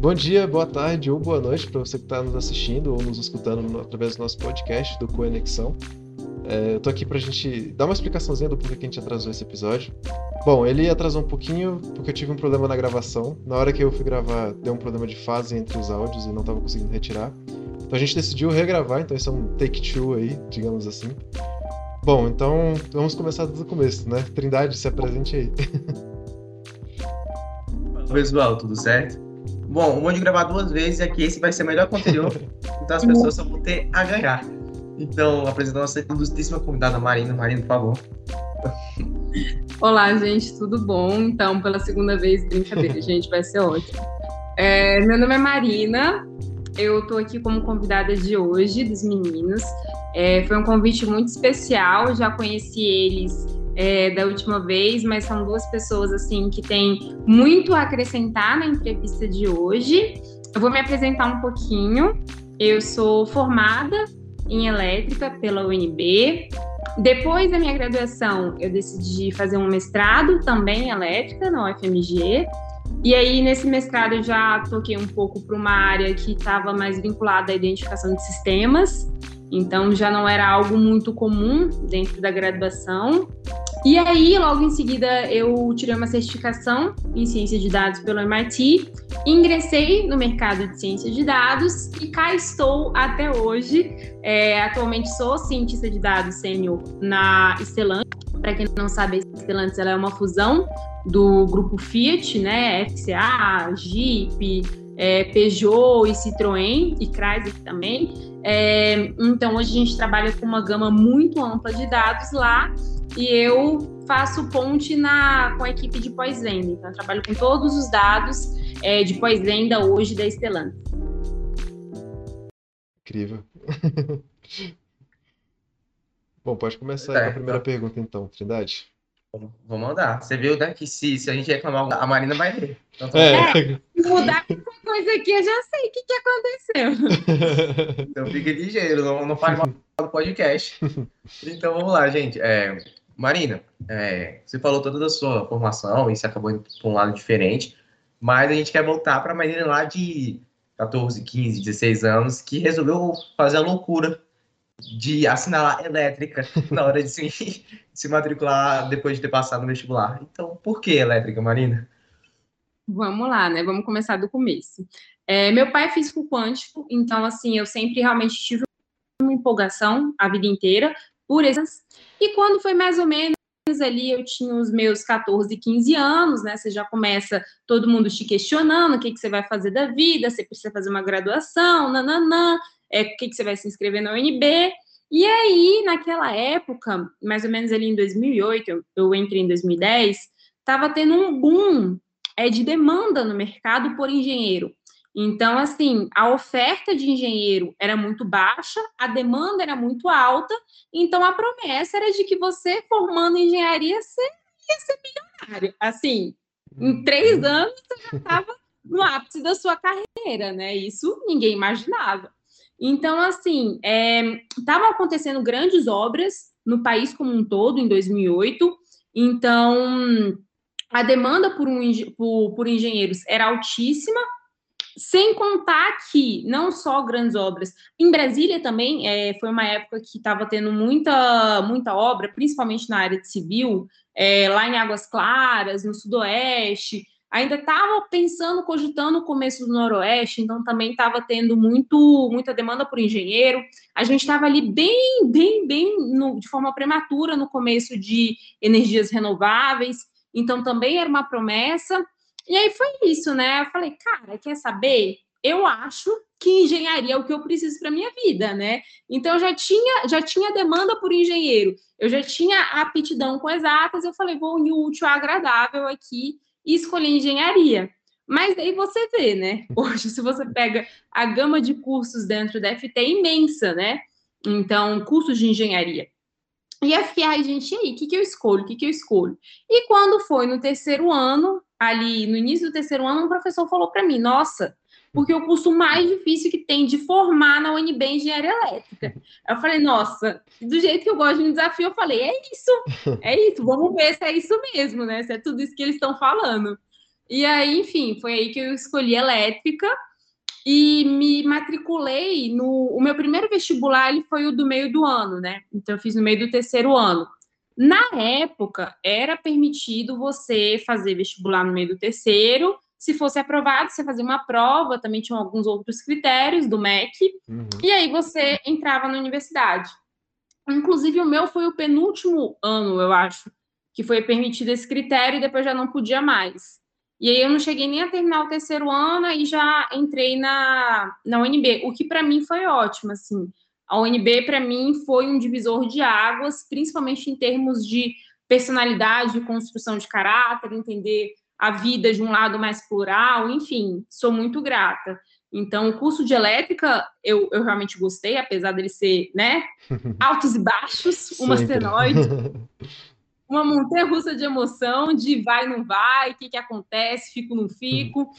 Bom dia, boa tarde ou boa noite para você que está nos assistindo ou nos escutando através do nosso podcast do Conexão. É, eu tô aqui pra gente dar uma explicaçãozinha do porquê que a gente atrasou esse episódio. Bom, ele atrasou um pouquinho porque eu tive um problema na gravação. Na hora que eu fui gravar, deu um problema de fase entre os áudios e não tava conseguindo retirar. Então a gente decidiu regravar, então isso é um take two aí, digamos assim. Bom, então vamos começar do começo, né? Trindade, se apresente aí. Pessoal, tudo certo? Bom, o de gravar duas vezes é que esse vai ser o melhor conteúdo, então as pessoas só vão ter a ganhar. Então, apresentando a nossa ilustríssima convidada Marina. Marina, por favor. Olá, gente, tudo bom? Então, pela segunda vez, brincadeira, gente, vai ser ótimo. É, meu nome é Marina, eu estou aqui como convidada de hoje, dos meninos. É, foi um convite muito especial, já conheci eles é, da última vez, mas são duas pessoas assim que têm muito a acrescentar na entrevista de hoje. Eu vou me apresentar um pouquinho. Eu sou formada em elétrica pela UNB. Depois da minha graduação, eu decidi fazer um mestrado também em elétrica na UFMG. E aí, nesse mestrado, eu já toquei um pouco para uma área que estava mais vinculada à identificação de sistemas. Então, já não era algo muito comum dentro da graduação. E aí, logo em seguida, eu tirei uma certificação em ciência de dados pelo MIT, ingressei no mercado de ciência de dados e cá estou até hoje. É, atualmente sou cientista de dados sênior na Stellantis. Para quem não sabe, a Stellantis ela é uma fusão do grupo Fiat, né? FCA, Jeep, é, Peugeot e Citroën e Chrysler também. É, então, hoje a gente trabalha com uma gama muito ampla de dados lá e eu faço ponte na, com a equipe de pós-venda. Então, eu trabalho com todos os dados é, de pós-venda hoje da Stellantis. Incrível. Bom, pode começar é, com a primeira então... pergunta, então, Trindade. Vou mandar. Você viu, né, que se, se a gente reclamar, a Marina vai ler. Então, é. é. Mudar qualquer coisa aqui, eu já sei o que, que aconteceu. então fica ligeiro, não, não faz mal do podcast. Então vamos lá, gente. É, Marina, é, você falou toda da sua formação e você acabou indo para um lado diferente, mas a gente quer voltar para a Marina lá de 14, 15, 16 anos, que resolveu fazer a loucura de assinalar elétrica na hora de se, se matricular depois de ter passado no vestibular. Então, por que elétrica, Marina? Vamos lá, né? Vamos começar do começo. É, meu pai é físico quântico, então, assim, eu sempre realmente tive uma empolgação a vida inteira por essas. E quando foi mais ou menos ali, eu tinha os meus 14, 15 anos, né? Você já começa todo mundo te questionando o que, que você vai fazer da vida, você precisa fazer uma graduação, nananã, é, o que, que você vai se inscrever na UNB. E aí, naquela época, mais ou menos ali em 2008, eu, eu entrei em 2010, estava tendo um boom é, de demanda no mercado por engenheiro. Então, assim, a oferta de engenheiro era muito baixa, a demanda era muito alta, então a promessa era de que você, formando engenharia, você ia ser milionário. Assim, em uhum. três anos, você já estava no ápice da sua carreira, né? Isso ninguém imaginava. Então, assim, estavam é, acontecendo grandes obras no país como um todo, em 2008, então a demanda por, um, por, por engenheiros era altíssima, sem contar que não só grandes obras, em Brasília também é, foi uma época que estava tendo muita, muita obra, principalmente na área de civil, é, lá em Águas Claras, no Sudoeste, ainda estava pensando, cogitando o começo do Noroeste, então também estava tendo muito, muita demanda por engenheiro. A gente estava ali bem, bem, bem no, de forma prematura no começo de energias renováveis, então também era uma promessa. E aí foi isso, né? Eu falei, cara, quer saber? Eu acho que engenharia é o que eu preciso para minha vida, né? Então já tinha, já tinha demanda por engenheiro, eu já tinha aptidão com exatas, eu falei, vou unir o útil ao agradável aqui e escolhi engenharia. Mas aí você vê, né? Hoje, se você pega a gama de cursos dentro da FT é imensa, né? Então, cursos de engenharia. E eu fiquei, ai, gente, e aí, o que, que eu escolho? O que, que eu escolho? E quando foi no terceiro ano, ali no início do terceiro ano, um professor falou para mim: Nossa, porque o curso mais difícil que tem de formar na UNB é engenharia elétrica. Eu falei, nossa, do jeito que eu gosto de um desafio, eu falei, é isso, é isso, vamos ver se é isso mesmo, né? Se é tudo isso que eles estão falando. E aí, enfim, foi aí que eu escolhi elétrica e me matriculei no. O meu primeiro vestibular ele foi o do meio do ano, né? Então, eu fiz no meio do terceiro ano. Na época, era permitido você fazer vestibular no meio do terceiro. Se fosse aprovado, você fazia uma prova, também tinham alguns outros critérios do MEC, uhum. e aí você entrava na universidade. Inclusive, o meu foi o penúltimo ano, eu acho, que foi permitido esse critério e depois já não podia mais. E aí eu não cheguei nem a terminar o terceiro ano e já entrei na, na UNB, o que para mim foi ótimo, assim. A UNB para mim foi um divisor de águas, principalmente em termos de personalidade, de construção de caráter, entender a vida de um lado mais plural, enfim, sou muito grata. Então, o curso de elétrica eu, eu realmente gostei, apesar dele ser, né, altos e baixos, uma senoide. uma montanha russa de emoção, de vai, não vai, o que, que acontece, fico, não fico.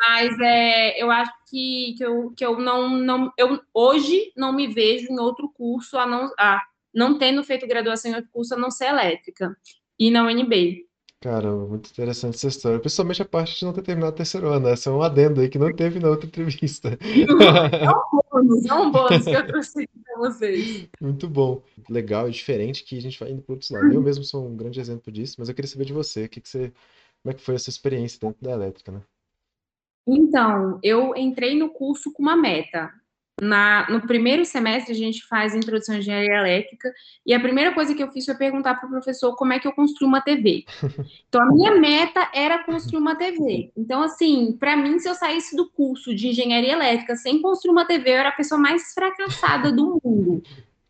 Mas é, eu acho que, que, eu, que eu não, não eu hoje não me vejo em outro curso, a não, a, não tendo feito graduação em outro curso, a não ser elétrica, e na UNB. Caramba, muito interessante essa história. Principalmente a parte de não ter terminado o terceiro ano. Essa é um adendo aí que não teve na outra entrevista. É um bônus, é um bônus que eu trouxe para vocês. Muito bom. Legal e diferente que a gente vai indo para outros lados. Eu mesmo sou um grande exemplo disso, mas eu queria saber de você. O que, que você como é que foi essa experiência dentro da elétrica, né? Então, eu entrei no curso com uma meta. Na, no primeiro semestre, a gente faz introdução à engenharia elétrica, e a primeira coisa que eu fiz foi perguntar para o professor como é que eu construo uma TV. Então, a minha meta era construir uma TV. Então, assim, para mim, se eu saísse do curso de engenharia elétrica sem construir uma TV, eu era a pessoa mais fracassada do mundo.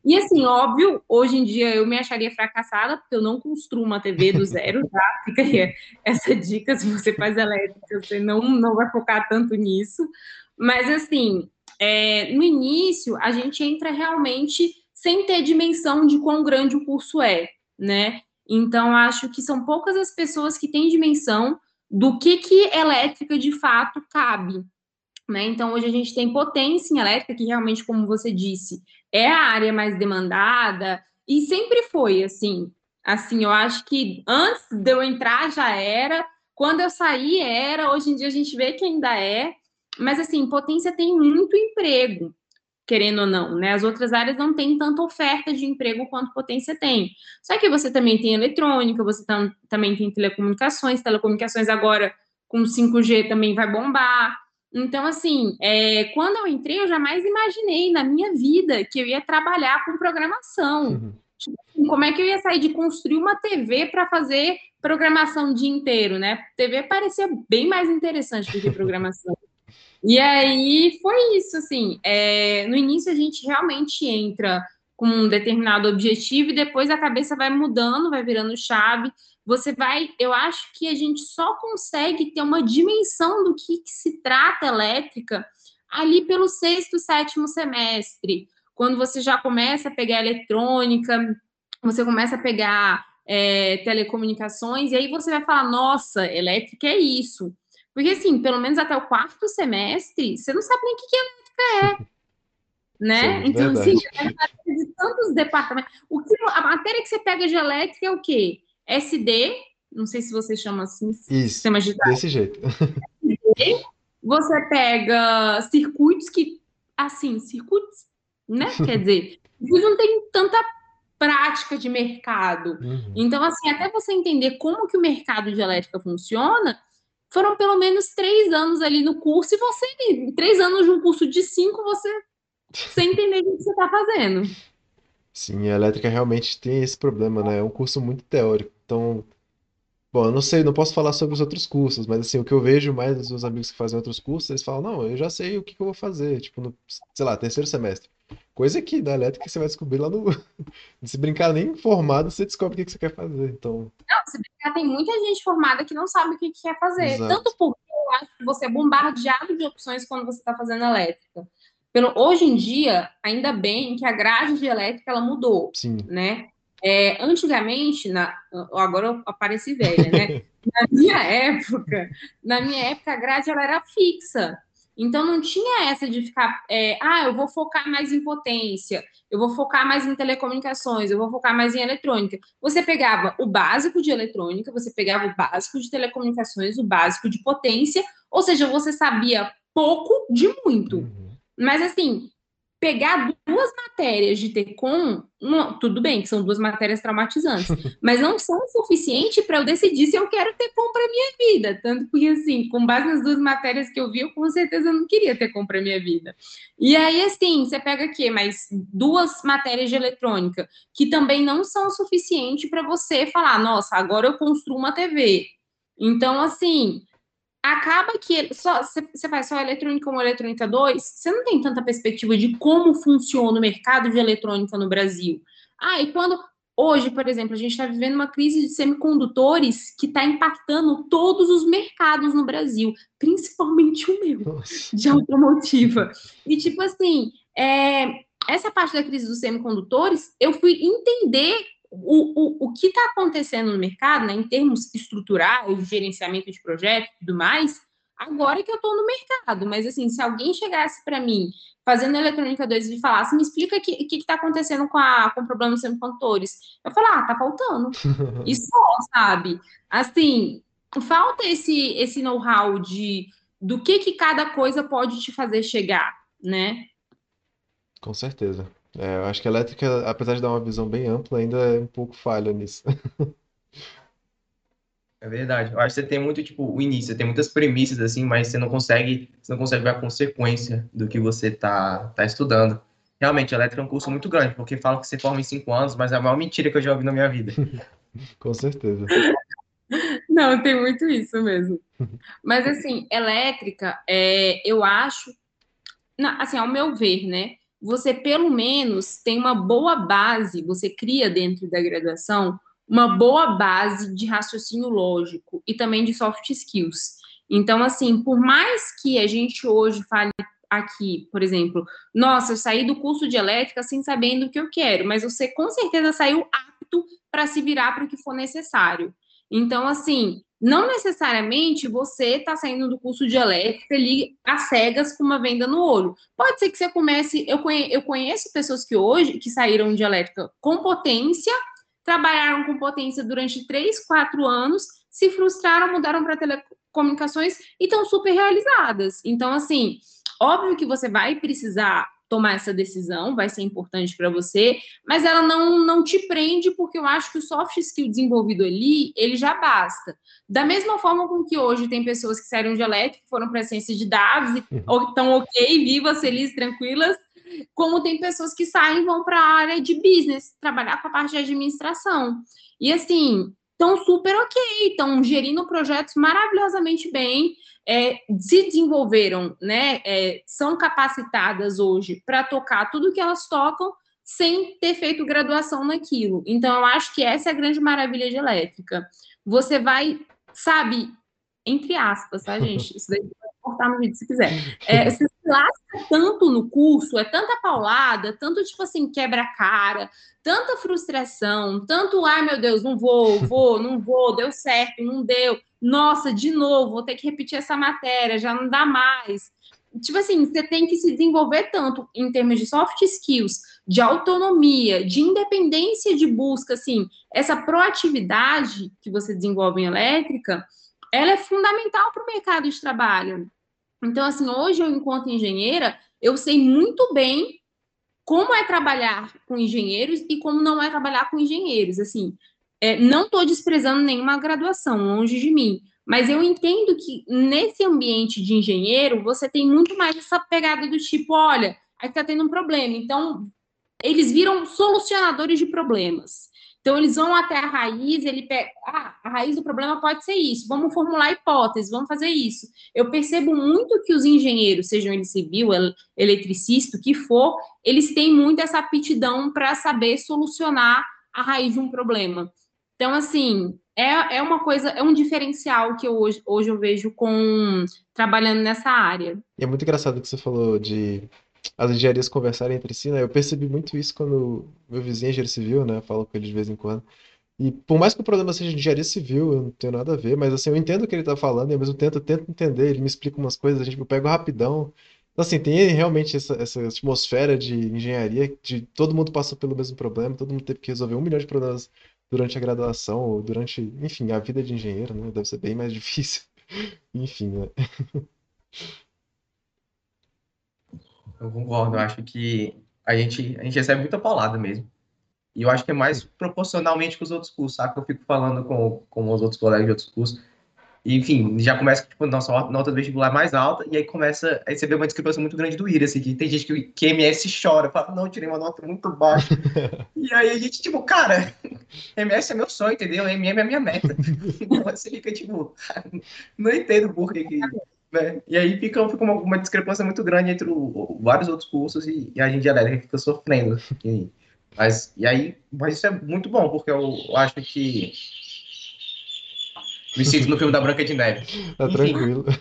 E assim, óbvio, hoje em dia eu me acharia fracassada, porque eu não construo uma TV do zero, tá? Fica aí essa dica, se você faz elétrica, você não, não vai focar tanto nisso. Mas assim, é, no início, a gente entra realmente sem ter dimensão de quão grande o curso é, né? Então, acho que são poucas as pessoas que têm dimensão do que, que elétrica de fato cabe. Né? Então, hoje a gente tem potência em elétrica, que realmente, como você disse, é a área mais demandada, e sempre foi assim. Assim, eu acho que antes de eu entrar já era, quando eu saí era, hoje em dia a gente vê que ainda é, mas, assim, potência tem muito emprego, querendo ou não, né? As outras áreas não têm tanta oferta de emprego quanto potência tem. Só que você também tem eletrônica, você tam, também tem telecomunicações, telecomunicações agora com 5G também vai bombar. Então, assim, é, quando eu entrei, eu jamais imaginei na minha vida que eu ia trabalhar com programação. Uhum. Tipo, como é que eu ia sair de construir uma TV para fazer programação o dia inteiro, né? TV parecia bem mais interessante do que programação. E aí foi isso, assim. É, no início a gente realmente entra com um determinado objetivo e depois a cabeça vai mudando, vai virando chave. Você vai, eu acho que a gente só consegue ter uma dimensão do que, que se trata elétrica ali pelo sexto, sétimo semestre, quando você já começa a pegar eletrônica, você começa a pegar é, telecomunicações, e aí você vai falar, nossa, elétrica é isso. Porque, assim, pelo menos até o quarto semestre, você não sabe nem o que, que elétrica é. né? Sim, então, assim, verdade. assim, de tantos departamentos. O que, a matéria que você pega de elétrica é o quê? SD, não sei se você chama assim, Isso, sistema de desse jeito. SD, você pega circuitos que, assim, circuitos, né? Quer dizer, não tem tanta prática de mercado. Uhum. Então, assim, até você entender como que o mercado de elétrica funciona, foram pelo menos três anos ali no curso, e você, três anos de um curso de cinco, você sem entender o que você está fazendo. Sim, a elétrica realmente tem esse problema, né? É um curso muito teórico. Então, bom, eu não sei, não posso falar sobre os outros cursos, mas assim, o que eu vejo mais dos meus amigos que fazem outros cursos, eles falam, não, eu já sei o que, que eu vou fazer, tipo, no, sei lá, terceiro semestre. Coisa que na elétrica você vai descobrir lá no. Se brincar nem formado, você descobre o que, que você quer fazer. Então. Não, se brincar, tem muita gente formada que não sabe o que, que quer fazer. Exato. Tanto porque eu acho que você é bombardeado de opções quando você está fazendo elétrica. Pelo, hoje em dia, ainda bem que a grade de elétrica ela mudou. Sim. Né? É, antigamente, na, agora eu apareci velha, né? na minha época, na minha época, a grade ela era fixa. Então não tinha essa de ficar, é, ah, eu vou focar mais em potência, eu vou focar mais em telecomunicações, eu vou focar mais em eletrônica. Você pegava o básico de eletrônica, você pegava o básico de telecomunicações, o básico de potência, ou seja, você sabia pouco de muito. Uhum. Mas assim, pegar duas matérias de TECOM, tudo bem que são duas matérias traumatizantes, mas não são o suficiente para eu decidir se eu quero TECOM para minha vida. Tanto que, assim, com base nas duas matérias que eu vi, eu com certeza não queria TECOM para minha vida. E aí, assim, você pega aqui mais duas matérias de eletrônica, que também não são o suficiente para você falar, nossa, agora eu construo uma TV. Então, assim, acaba que só você faz só eletrônica 1 ou eletrônica 2, você não tem tanta perspectiva de como funciona o mercado de eletrônica no Brasil. Ah, e quando hoje, por exemplo, a gente está vivendo uma crise de semicondutores que está impactando todos os mercados no Brasil, principalmente o meu, Nossa. de automotiva. E tipo assim, é, essa parte da crise dos semicondutores, eu fui entender o, o, o que está acontecendo no mercado, né, em termos estruturais, gerenciamento de projetos e tudo mais, agora que eu estou no mercado. Mas, assim, se alguém chegasse para mim, fazendo eletrônica 2 e falasse, me explica o que está acontecendo com, a, com o problema dos semicondutores. Eu falo, ah, tá faltando. e só, sabe? Assim, falta esse, esse know-how de do que, que cada coisa pode te fazer chegar, né? Com certeza. É, eu acho que a elétrica, apesar de dar uma visão bem ampla, ainda é um pouco falha nisso. É verdade. Eu acho que você tem muito, tipo, o início, você tem muitas premissas, assim, mas você não consegue, você não consegue ver a consequência do que você tá, tá estudando. Realmente, a elétrica é um curso muito grande, porque falam que você forma em cinco anos, mas é a maior mentira que eu já ouvi na minha vida. Com certeza. Não, tem muito isso mesmo. Mas, assim, elétrica, é, eu acho, assim, ao meu ver, né? Você pelo menos tem uma boa base, você cria dentro da graduação uma boa base de raciocínio lógico e também de soft skills. Então, assim, por mais que a gente hoje fale aqui, por exemplo, nossa, eu saí do curso de elétrica sem sabendo o que eu quero, mas você com certeza saiu apto para se virar para o que for necessário. Então, assim, não necessariamente você está saindo do curso de elétrica ali às cegas com uma venda no olho. Pode ser que você comece. Eu conheço, eu conheço pessoas que hoje que saíram de elétrica com potência, trabalharam com potência durante três, quatro anos, se frustraram, mudaram para telecomunicações e estão super realizadas. Então, assim, óbvio que você vai precisar tomar essa decisão, vai ser importante para você, mas ela não, não te prende, porque eu acho que o soft skill desenvolvido ali, ele já basta. Da mesma forma com que hoje tem pessoas que saíram de elétrico, foram para ciência de dados, e estão uhum. ok, vivas, felizes, tranquilas, como tem pessoas que saem e vão para a área de business, trabalhar com a parte de administração. E assim, estão super ok, estão gerindo projetos maravilhosamente bem, é, se desenvolveram, né, é, são capacitadas hoje para tocar tudo que elas tocam sem ter feito graduação naquilo. Então, eu acho que essa é a grande maravilha de elétrica. Você vai, sabe, entre aspas, tá, gente? Isso daí pode cortar no vídeo se quiser. É, você lasca tanto no curso, é tanta paulada, tanto, tipo assim, quebra-cara, tanta frustração, tanto, ai meu Deus, não vou, vou, não vou, deu certo, não deu nossa, de novo, vou ter que repetir essa matéria, já não dá mais. Tipo assim, você tem que se desenvolver tanto em termos de soft skills, de autonomia, de independência de busca, assim, essa proatividade que você desenvolve em elétrica, ela é fundamental para o mercado de trabalho. Então, assim, hoje eu, enquanto engenheira, eu sei muito bem como é trabalhar com engenheiros e como não é trabalhar com engenheiros. Assim, é, não estou desprezando nenhuma graduação, longe de mim, mas eu entendo que nesse ambiente de engenheiro você tem muito mais essa pegada do tipo, olha, aqui está tendo um problema. Então, eles viram solucionadores de problemas. Então, eles vão até a raiz, ele pega, ah, a raiz do problema pode ser isso, vamos formular hipóteses, vamos fazer isso. Eu percebo muito que os engenheiros, sejam eles civil, eletricista, o que for, eles têm muito essa aptidão para saber solucionar a raiz de um problema. Então, assim, é, é uma coisa, é um diferencial que eu hoje, hoje eu vejo com trabalhando nessa área. E é muito engraçado que você falou de as engenharias conversarem entre si, né? Eu percebi muito isso quando meu vizinho é engenheiro civil, né? Eu falo com ele de vez em quando. E por mais que o problema seja de engenharia civil, eu não tenho nada a ver, mas assim, eu entendo o que ele tá falando e ao mesmo tempo eu tento entender, ele me explica umas coisas, a gente, eu pego rapidão. Então, assim, tem realmente essa, essa atmosfera de engenharia, de todo mundo passou pelo mesmo problema, todo mundo teve que resolver um milhão de problemas durante a graduação, ou durante, enfim, a vida de engenheiro, né? Deve ser bem mais difícil. Enfim, né? Eu concordo, eu acho que a gente, a gente recebe muita paulada mesmo. E eu acho que é mais proporcionalmente com os outros cursos, sabe? Eu fico falando com, com os outros colegas de outros cursos. E, enfim, já começa, tipo, nossa nota do vestibular mais alta, e aí começa a receber uma discrepância muito grande do IRA, assim, que tem gente que, que MS chora, fala, não, tirei uma nota muito baixa. e aí a gente, tipo, cara, MS é meu sonho, entendeu? MM é minha meta. então você fica, tipo, não entendo por que... Né? E aí fica, fica uma, uma, discrepância muito grande entre o, vários outros cursos e, e a gente elétrica fica sofrendo. E, mas, e aí, mas isso é muito bom, porque eu, eu acho que me sinto no filme da Branca de Neve. Tá tranquilo.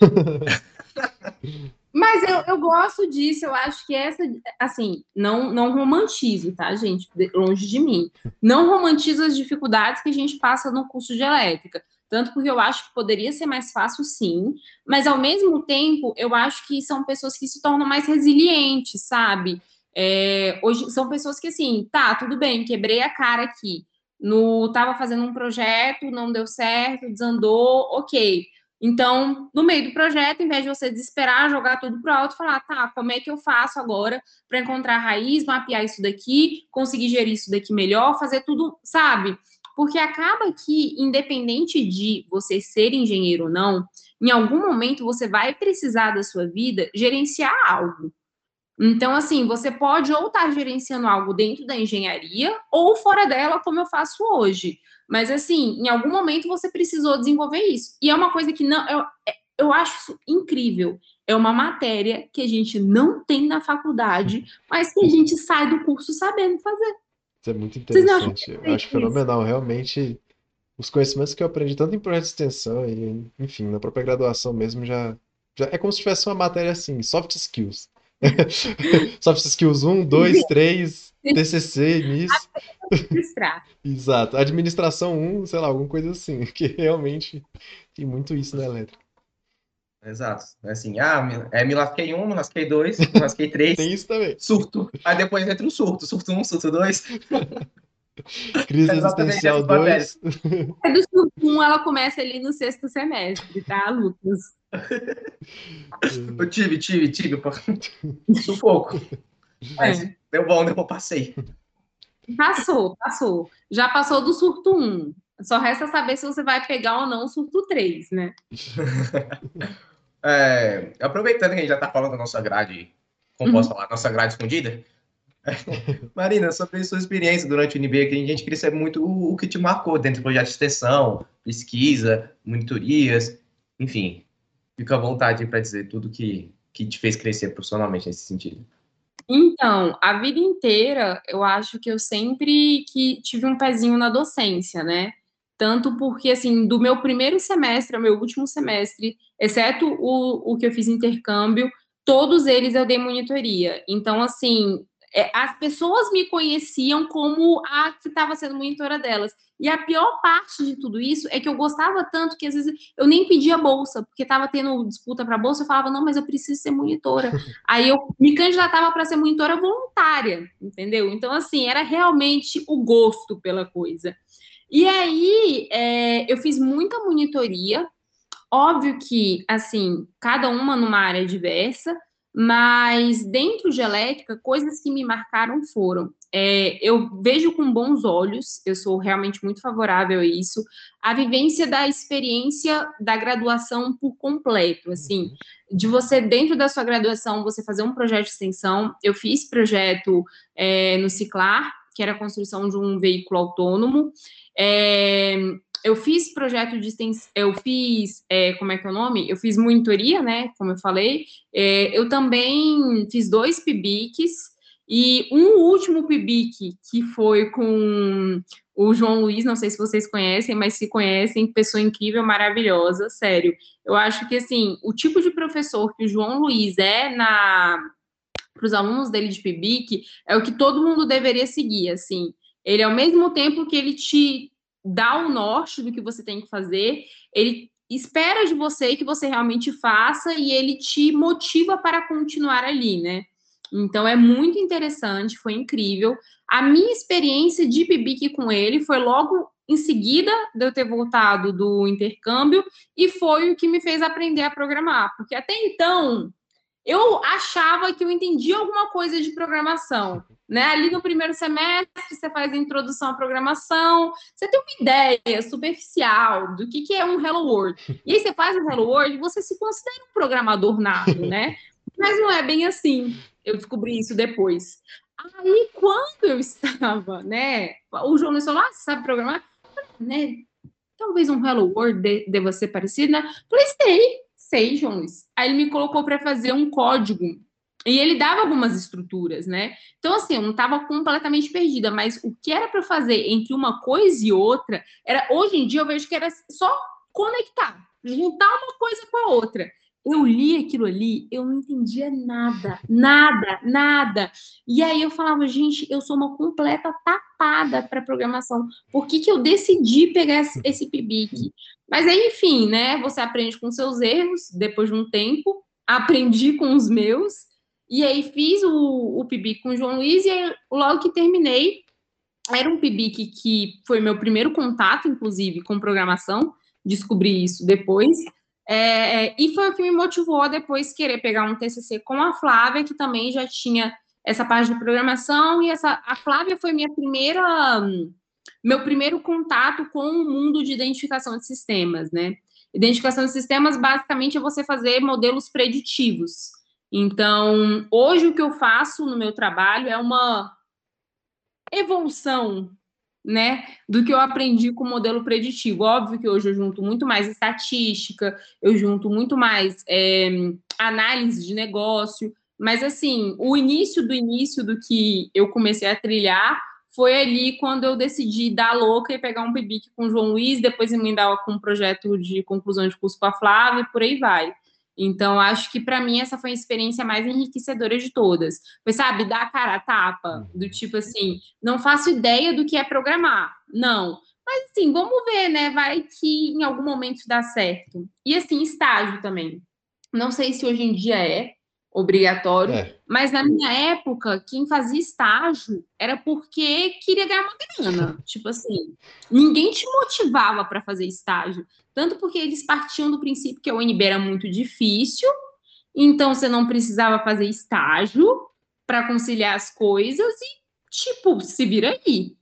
Mas eu, eu gosto disso, eu acho que essa, assim, não, não romantizo, tá, gente? Longe de mim. Não romantizo as dificuldades que a gente passa no curso de elétrica. Tanto porque eu acho que poderia ser mais fácil, sim, mas ao mesmo tempo eu acho que são pessoas que se tornam mais resilientes, sabe? É, hoje são pessoas que assim, tá, tudo bem, quebrei a cara aqui. No tava fazendo um projeto, não deu certo, desandou, ok. Então, no meio do projeto, em vez de você desesperar, jogar tudo pro alto, falar, tá, como é que eu faço agora para encontrar a raiz, mapear isso daqui, conseguir gerir isso daqui melhor, fazer tudo, sabe? Porque acaba que, independente de você ser engenheiro ou não, em algum momento você vai precisar da sua vida gerenciar algo. Então, assim, você pode ou estar tá gerenciando algo dentro da engenharia ou fora dela, como eu faço hoje. Mas, assim, em algum momento você precisou desenvolver isso. E é uma coisa que não. Eu, eu acho incrível. É uma matéria que a gente não tem na faculdade, mas que a gente sai do curso sabendo fazer. Isso é muito interessante. Eu acho fenomenal. Realmente, os conhecimentos que eu aprendi, tanto em projeto de extensão e, enfim, na própria graduação mesmo, já, já é como se tivesse uma matéria assim, soft skills. Soft Skills 1, 2, 3, TCC, NIS. Exato. Administração 1, sei lá, alguma coisa assim, que realmente tem muito isso na elétrica. Exato. É assim, ah, é, me lasquei 1, me lasquei 2, me lasquei 3. tem isso também. Surto. Aí depois entra o surto. Surto 1, surto 2. Crise existencial 2. É do surto 1, ela começa ali no sexto semestre, tá, Lucas? Eu tive, tive, tive, pô. Sufoco. Mas é. deu bom, deu passei. Passou, passou. Já passou do surto 1. Só resta saber se você vai pegar ou não o surto 3, né? É, aproveitando que a gente já está falando da nossa grade, como posso uhum. falar, nossa grade escondida. Marina, sobre a sua experiência durante o NB, que a gente queria saber muito o, o que te marcou dentro do projeto de extensão, pesquisa, monitorias, enfim, fica à vontade para dizer tudo que, que te fez crescer profissionalmente nesse sentido. Então, a vida inteira, eu acho que eu sempre que tive um pezinho na docência, né? Tanto porque, assim, do meu primeiro semestre ao meu último semestre, exceto o, o que eu fiz intercâmbio, todos eles eu dei monitoria. Então, assim, é, as pessoas me conheciam como a que estava sendo monitora delas. E a pior parte de tudo isso é que eu gostava tanto que às vezes eu nem pedia bolsa, porque estava tendo disputa para bolsa, eu falava, não, mas eu preciso ser monitora. Aí eu me candidatava para ser monitora voluntária, entendeu? Então, assim, era realmente o gosto pela coisa. E aí é, eu fiz muita monitoria. Óbvio que, assim, cada uma numa área diversa, mas dentro de elétrica, coisas que me marcaram foram: é, eu vejo com bons olhos, eu sou realmente muito favorável a isso, a vivência da experiência da graduação por completo, assim, de você, dentro da sua graduação, você fazer um projeto de extensão. Eu fiz projeto é, no Ciclar, que era a construção de um veículo autônomo. É, eu fiz projeto de extensão, eu fiz, é, como é que é o nome? Eu fiz monitoria, né, como eu falei. É, eu também fiz dois PIBICs e um último PIBIC que foi com o João Luiz, não sei se vocês conhecem, mas se conhecem, pessoa incrível, maravilhosa, sério. Eu acho que, assim, o tipo de professor que o João Luiz é na para os alunos dele de PIBIC é o que todo mundo deveria seguir, assim. Ele, ao mesmo tempo que ele te dá o norte do que você tem que fazer, ele espera de você que você realmente faça e ele te motiva para continuar ali, né? Então é muito interessante, foi incrível. A minha experiência de PIBIC com ele foi logo em seguida de eu ter voltado do intercâmbio e foi o que me fez aprender a programar, porque até então eu achava que eu entendia alguma coisa de programação. Né? Ali no primeiro semestre, você faz a introdução à programação, você tem uma ideia superficial do que, que é um Hello World. E aí você faz o Hello World e você se considera um programador nato, né? Mas não é bem assim. Eu descobri isso depois. Aí, quando eu estava, né? O João falou: ah, você sabe programar? Né? Talvez um Hello World deva ser parecido, né? Falei, sei, sei, João Aí ele me colocou para fazer um código e ele dava algumas estruturas, né? Então, assim, eu não estava completamente perdida, mas o que era para fazer entre uma coisa e outra, era hoje em dia eu vejo que era só conectar, juntar uma coisa com a outra. Eu li aquilo ali, eu não entendia nada, nada, nada. E aí eu falava, gente, eu sou uma completa tapada para programação. Por que, que eu decidi pegar esse, esse PIBIC? Mas aí, enfim, né? Você aprende com seus erros depois de um tempo. Aprendi com os meus. E aí fiz o, o PIBIC com o João Luiz e aí, logo que terminei, era um PIBIC que foi meu primeiro contato, inclusive, com programação. Descobri isso depois. É, e foi o que me motivou a depois querer pegar um TCC com a Flávia, que também já tinha essa parte de programação, e essa, a Flávia foi minha primeira, meu primeiro contato com o mundo de identificação de sistemas, né? Identificação de sistemas, basicamente, é você fazer modelos preditivos. Então, hoje o que eu faço no meu trabalho é uma evolução né, do que eu aprendi com o modelo preditivo. Óbvio que hoje eu junto muito mais estatística, eu junto muito mais é, análise de negócio, mas assim, o início do início do que eu comecei a trilhar foi ali quando eu decidi dar louca e pegar um PIBIC com o João Luiz, depois emendar com um projeto de conclusão de curso com a Flávia e por aí vai. Então, acho que para mim essa foi a experiência mais enriquecedora de todas. Foi, sabe, dar a cara a tapa, do tipo assim, não faço ideia do que é programar. Não. Mas assim, vamos ver, né? Vai que em algum momento dá certo. E assim, estágio também. Não sei se hoje em dia é, obrigatório. É. Mas na minha época, quem fazia estágio era porque queria ganhar uma grana. tipo assim, ninguém te motivava para fazer estágio. Tanto porque eles partiam do princípio que a UNB era muito difícil, então você não precisava fazer estágio para conciliar as coisas e, tipo, se vira aí.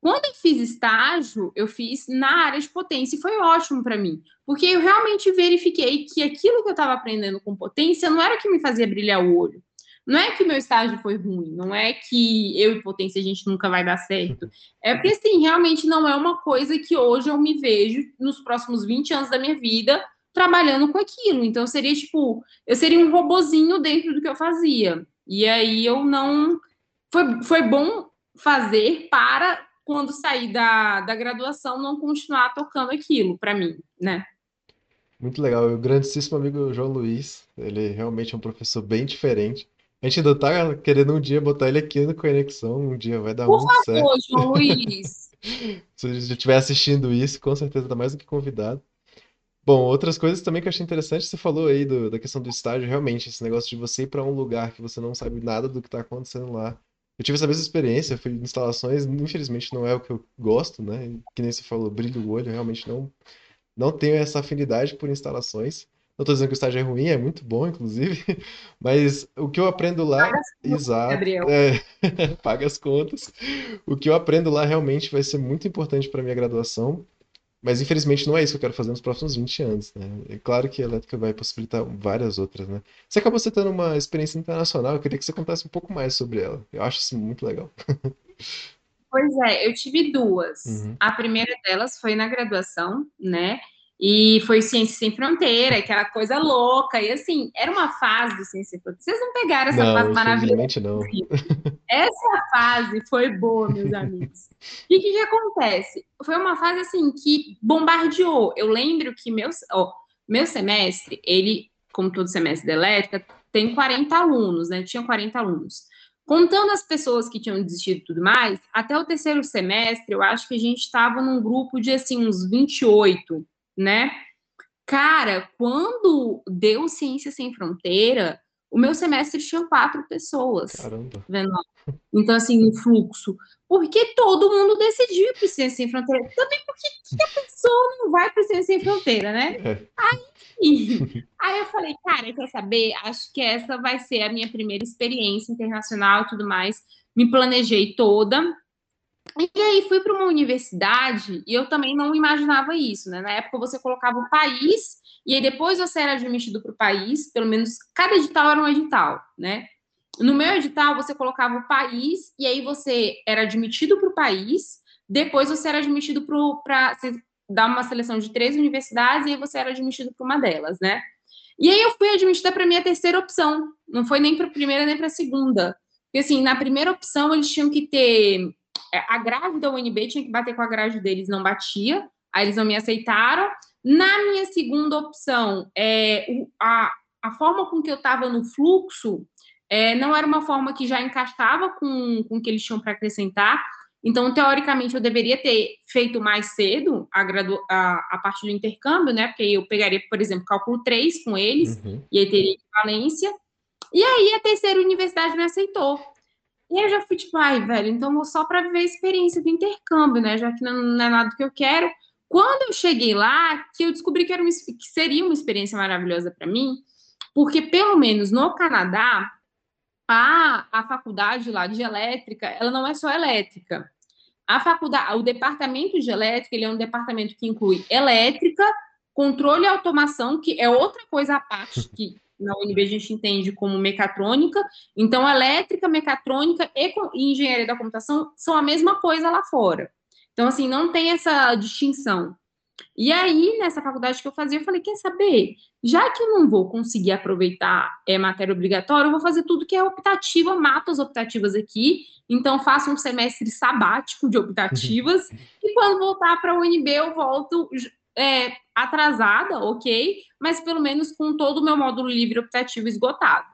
Quando eu fiz estágio, eu fiz na área de potência e foi ótimo para mim, porque eu realmente verifiquei que aquilo que eu estava aprendendo com potência não era o que me fazia brilhar o olho. Não é que meu estágio foi ruim, não é que eu e potência a gente nunca vai dar certo. É porque, assim, realmente não é uma coisa que hoje eu me vejo nos próximos 20 anos da minha vida trabalhando com aquilo. Então, seria tipo, eu seria um robozinho dentro do que eu fazia. E aí eu não. Foi, foi bom fazer para quando sair da, da graduação, não continuar tocando aquilo para mim, né? Muito legal. O grandíssimo amigo João Luiz, ele realmente é um professor bem diferente. A gente ainda tá querendo um dia botar ele aqui no Conexão, um dia vai dar Por muito favor, certo. João Luiz. Se ele estiver assistindo isso, com certeza tá mais do que convidado. Bom, outras coisas também que eu achei interessante, você falou aí do, da questão do estágio, realmente, esse negócio de você ir para um lugar que você não sabe nada do que está acontecendo lá. Eu tive essa mesma experiência, fui em instalações, infelizmente não é o que eu gosto, né? Que nem você falou, brilho o olho, realmente não, não tenho essa afinidade por instalações. Não estou dizendo que o estágio é ruim, é muito bom, inclusive, mas o que eu aprendo lá, Paga as contas, exato, Gabriel. é, paga as contas. O que eu aprendo lá realmente vai ser muito importante para minha graduação, mas infelizmente não é isso que eu quero fazer nos próximos 20 anos, né? É claro que a elétrica vai possibilitar várias outras, né? Você acabou tendo uma experiência internacional, eu queria que você contasse um pouco mais sobre ela. Eu acho isso muito legal. Pois é, eu tive duas. Uhum. A primeira delas foi na graduação, né? E foi Ciência Sem Fronteira, aquela coisa louca. E assim, era uma fase do Ciência Sem Fronteira. Vocês não pegaram essa Não, fase maravilhosa? não. Essa fase foi boa, meus amigos. E o que, que acontece? Foi uma fase assim que bombardeou. Eu lembro que meu, ó, meu semestre, ele, como todo semestre da elétrica, tem 40 alunos, né? Tinha 40 alunos. Contando as pessoas que tinham desistido e tudo mais, até o terceiro semestre, eu acho que a gente estava num grupo de, assim, uns 28, né? Cara, quando deu Ciência Sem Fronteira, o meu semestre tinha quatro pessoas. Caramba. Vendo? Então, assim, no fluxo. Porque todo mundo decidiu ir para Ciência Sem Fronteira. Também porque que a pessoa não vai para Ciência Sem Fronteira, né? É. Aí, aí eu falei, cara, quer saber? Acho que essa vai ser a minha primeira experiência internacional e tudo mais. Me planejei toda. E aí fui para uma universidade e eu também não imaginava isso, né? Na época você colocava o país e aí depois você era admitido para o país, pelo menos cada edital era um edital, né? No meu edital você colocava o país e aí você era admitido para o país, depois você era admitido para dar uma seleção de três universidades e aí você era admitido para uma delas, né? E aí eu fui admitida para minha terceira opção, não foi nem para a primeira nem para a segunda. Porque assim, na primeira opção eles tinham que ter a grade da UNB tinha que bater com a grade deles, não batia, aí eles não me aceitaram. Na minha segunda opção, é, a, a forma com que eu estava no fluxo é, não era uma forma que já encaixava com, com o que eles tinham para acrescentar. Então, teoricamente, eu deveria ter feito mais cedo a, gradu a, a parte do intercâmbio, né? Porque eu pegaria, por exemplo, cálculo 3 com eles, uhum. e aí teria equivalência. E aí a terceira universidade me aceitou. E eu já fui tipo, ai, velho, então vou só para viver a experiência do intercâmbio, né? Já que não, não, é nada que eu quero. Quando eu cheguei lá, que eu descobri que, era uma, que seria uma experiência maravilhosa para mim, porque pelo menos no Canadá, a, a faculdade lá de elétrica, ela não é só elétrica. A faculdade, o departamento de elétrica, ele é um departamento que inclui elétrica, controle e automação, que é outra coisa à parte que na UNB a gente entende como mecatrônica. Então, elétrica, mecatrônica e, e engenharia da computação são a mesma coisa lá fora. Então, assim, não tem essa distinção. E aí, nessa faculdade que eu fazia, eu falei, quer saber? Já que eu não vou conseguir aproveitar é, matéria obrigatória, eu vou fazer tudo que é optativa, mato as optativas aqui, então faço um semestre sabático de optativas, e quando voltar para a UNB, eu volto é, atrasada, ok, mas pelo menos com todo o meu módulo livre optativo esgotado.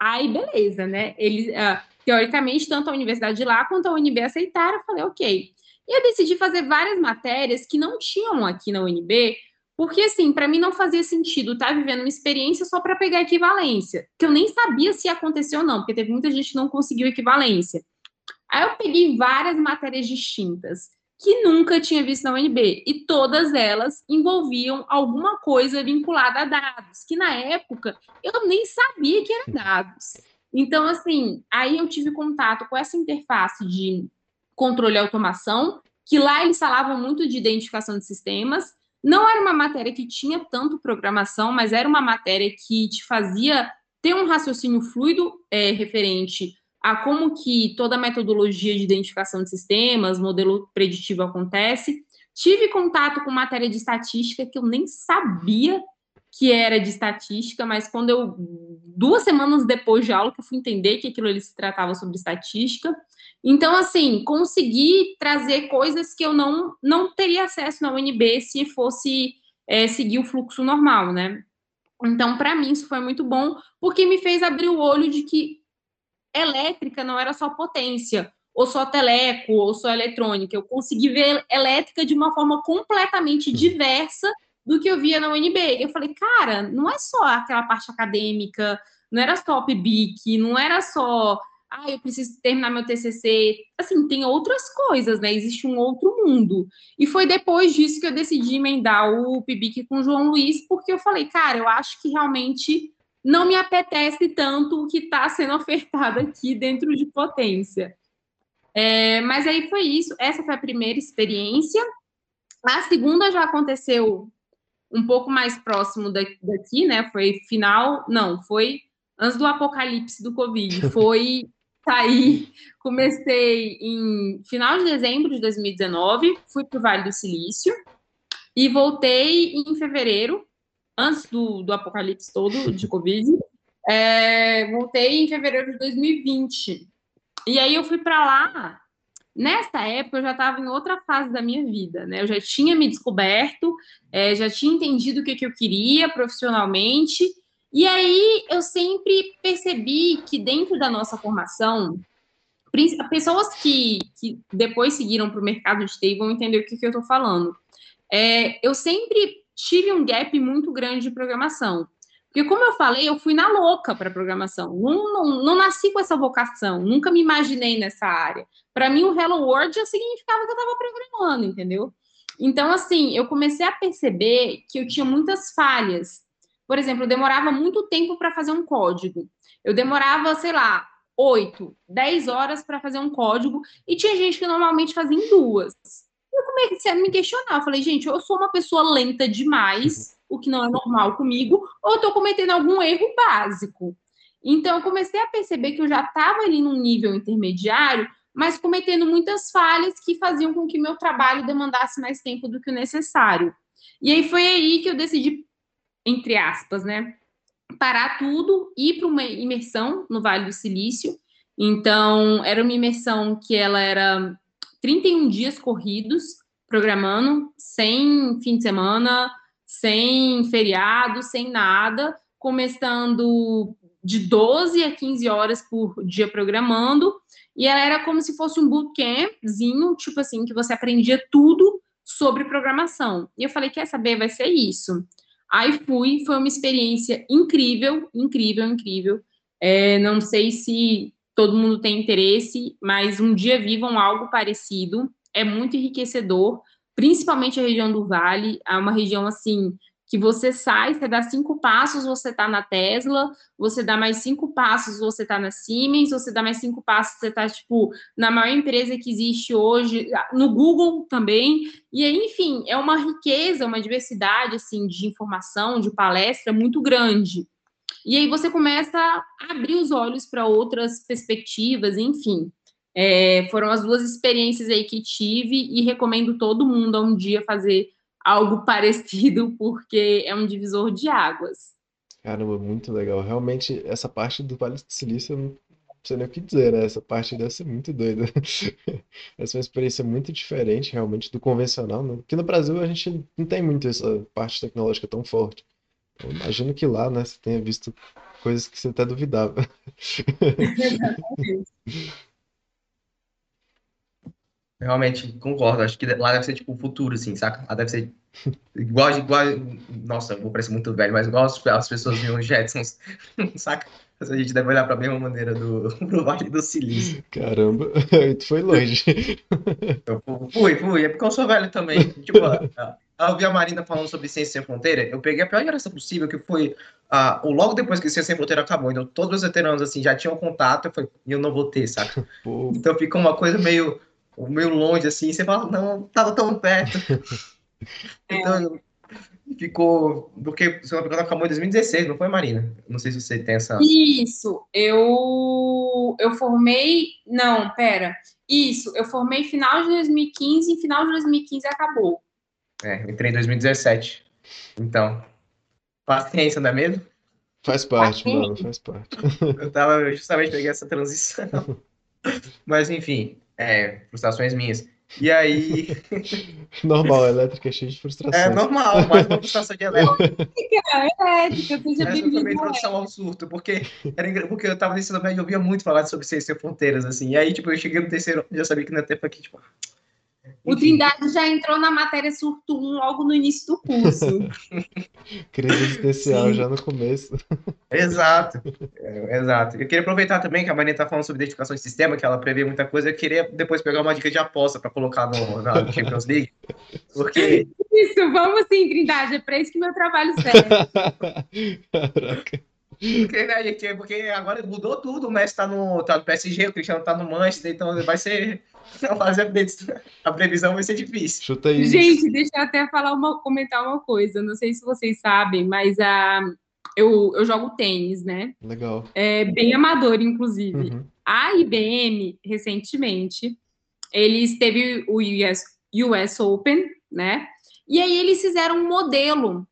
Aí, beleza, né? Eles, uh, teoricamente, tanto a universidade de lá quanto a UNB aceitaram, eu falei, ok. E eu decidi fazer várias matérias que não tinham aqui na UNB, porque, assim, para mim não fazia sentido estar tá vivendo uma experiência só para pegar equivalência, que eu nem sabia se ia acontecer ou não, porque teve muita gente que não conseguiu equivalência. Aí eu peguei várias matérias distintas que nunca tinha visto na UNB, e todas elas envolviam alguma coisa vinculada a dados, que na época eu nem sabia que eram dados. Então, assim, aí eu tive contato com essa interface de controle e automação, que lá eles falavam muito de identificação de sistemas. Não era uma matéria que tinha tanto programação, mas era uma matéria que te fazia ter um raciocínio fluido é, referente a como que toda a metodologia de identificação de sistemas, modelo preditivo acontece. Tive contato com matéria de estatística que eu nem sabia que era de estatística, mas quando eu duas semanas depois de aula que eu fui entender que aquilo ali se tratava sobre estatística. Então, assim, consegui trazer coisas que eu não não teria acesso na UNB se fosse é, seguir o fluxo normal, né? Então, para mim, isso foi muito bom, porque me fez abrir o olho de que elétrica não era só potência, ou só teleco, ou só eletrônica. Eu consegui ver elétrica de uma forma completamente diversa do que eu via na UNB. Eu falei, cara, não é só aquela parte acadêmica, não era só o PIBIC, não era só, ah, eu preciso terminar meu TCC. Assim, tem outras coisas, né? Existe um outro mundo. E foi depois disso que eu decidi emendar o PIBIC com o João Luiz, porque eu falei, cara, eu acho que realmente não me apetece tanto o que está sendo ofertado aqui dentro de potência. É, mas aí foi isso, essa foi a primeira experiência. A segunda já aconteceu um pouco mais próximo daqui, né? Foi final, não, foi antes do apocalipse do Covid. Foi sair, comecei em final de dezembro de 2019, fui para o Vale do Silício e voltei em fevereiro antes do, do apocalipse todo de Covid. É, voltei em fevereiro de 2020. E aí eu fui para lá. Nessa época eu já estava em outra fase da minha vida, né? Eu já tinha me descoberto, é, já tinha entendido o que, que eu queria profissionalmente. E aí eu sempre percebi que dentro da nossa formação, pessoas que, que depois seguiram para o mercado de TI vão entender o que, que eu estou falando. É, eu sempre tive um gap muito grande de programação. Porque, como eu falei, eu fui na louca para programação. Não, não, não, nasci com essa vocação, nunca me imaginei nessa área. Para mim, o Hello World já significava que eu estava programando, entendeu? Então, assim, eu comecei a perceber que eu tinha muitas falhas. Por exemplo, eu demorava muito tempo para fazer um código. Eu demorava, sei lá, 8, 10 horas para fazer um código, e tinha gente que normalmente fazia em duas. Eu comecei a me questionar. Eu falei, gente, eu sou uma pessoa lenta demais, o que não é normal comigo, ou eu estou cometendo algum erro básico. Então, eu comecei a perceber que eu já estava ali num nível intermediário, mas cometendo muitas falhas que faziam com que meu trabalho demandasse mais tempo do que o necessário. E aí foi aí que eu decidi, entre aspas, né, parar tudo, ir para uma imersão no Vale do Silício. Então, era uma imersão que ela era 31 dias corridos, programando, sem fim de semana, sem feriado, sem nada, começando de 12 a 15 horas por dia programando, e ela era como se fosse um bootcampzinho, tipo assim, que você aprendia tudo sobre programação. E eu falei, quer saber, vai ser isso. Aí fui, foi uma experiência incrível, incrível, incrível. É, não sei se todo mundo tem interesse, mas um dia vivam algo parecido. É muito enriquecedor, principalmente a região do Vale. É uma região assim que você sai, você dá cinco passos, você está na Tesla, você dá mais cinco passos, você está na Siemens, você dá mais cinco passos, você está, tipo, na maior empresa que existe hoje, no Google também, e aí, enfim, é uma riqueza, uma diversidade, assim, de informação, de palestra muito grande. E aí você começa a abrir os olhos para outras perspectivas, enfim. É, foram as duas experiências aí que tive e recomendo todo mundo a um dia fazer algo parecido, porque é um divisor de águas. Caramba, muito legal. Realmente, essa parte do Vale do Silício, eu não sei nem o que dizer, né? Essa parte deve ser muito doida. Essa é uma experiência muito diferente, realmente, do convencional, né? Porque no Brasil a gente não tem muito essa parte tecnológica tão forte. Eu imagino que lá, né, você tenha visto coisas que você até duvidava. Exatamente. Realmente concordo. Acho que lá deve ser tipo o futuro, assim, saca? Lá deve ser igual, igual. Nossa, vou parecer muito velho, mas igual as pessoas viam os Jetsons, saca? A gente deve olhar para a mesma maneira do pro Vale do Silício. Caramba, tu foi longe. Eu fui, fui. É porque eu sou velho também. Tipo, eu vi a Marina falando sobre Ciência Sem Fronteira, eu peguei a pior geração possível, que foi uh, logo depois que Ciência Sem Fronteira acabou. Então, todos os veteranos, assim, já tinham contato, eu falei, eu não vou ter, saca? Pô. Então, fica uma coisa meio meio longe, assim, você fala, não, tava tão perto. então, ficou. Porque se não me engano, acabou em 2016, não foi, Marina? Não sei se você tem essa. Isso, eu, eu formei. Não, pera. Isso, eu formei final de 2015 e final de 2015 acabou. É, entrei em 2017. Então, paciência, não é mesmo? Faz parte, paciência. mano, faz parte. Eu tava justamente peguei essa transição. Mas, enfim, é, frustrações minhas. E aí. Normal, elétrica é cheia de frustrações. É normal, mais uma frustração de elétrica. elétrica, seja Essa foi minha introdução ao surto, porque, era, porque eu tava no ensino médio e ouvia muito falar sobre ciência fronteiras, assim. E aí, tipo, eu cheguei no terceiro, já sabia que não ia ter aqui, tipo, o Trindade já entrou na matéria surto 1 logo no início do curso. Crise existencial Sim. já no começo. Exato, é, exato. Eu queria aproveitar também que a Marina está falando sobre identificação de sistema, que ela prevê muita coisa. Eu queria depois pegar uma dica de aposta para colocar no, na Champions League. Porque... Isso, vamos sim, Trindade. É para isso que meu trabalho serve. Caraca. Porque, né, gente, porque agora mudou tudo, o Messi tá no, tá no PSG, o Cristiano tá no Manchester, então vai ser. Fazer a previsão vai ser difícil. Chuta aí. Gente, deixa eu até falar uma, comentar uma coisa. Não sei se vocês sabem, mas a, eu, eu jogo tênis, né? Legal. É bem amador, inclusive. Uhum. A IBM, recentemente, eles teve o US, US Open, né? E aí eles fizeram um modelo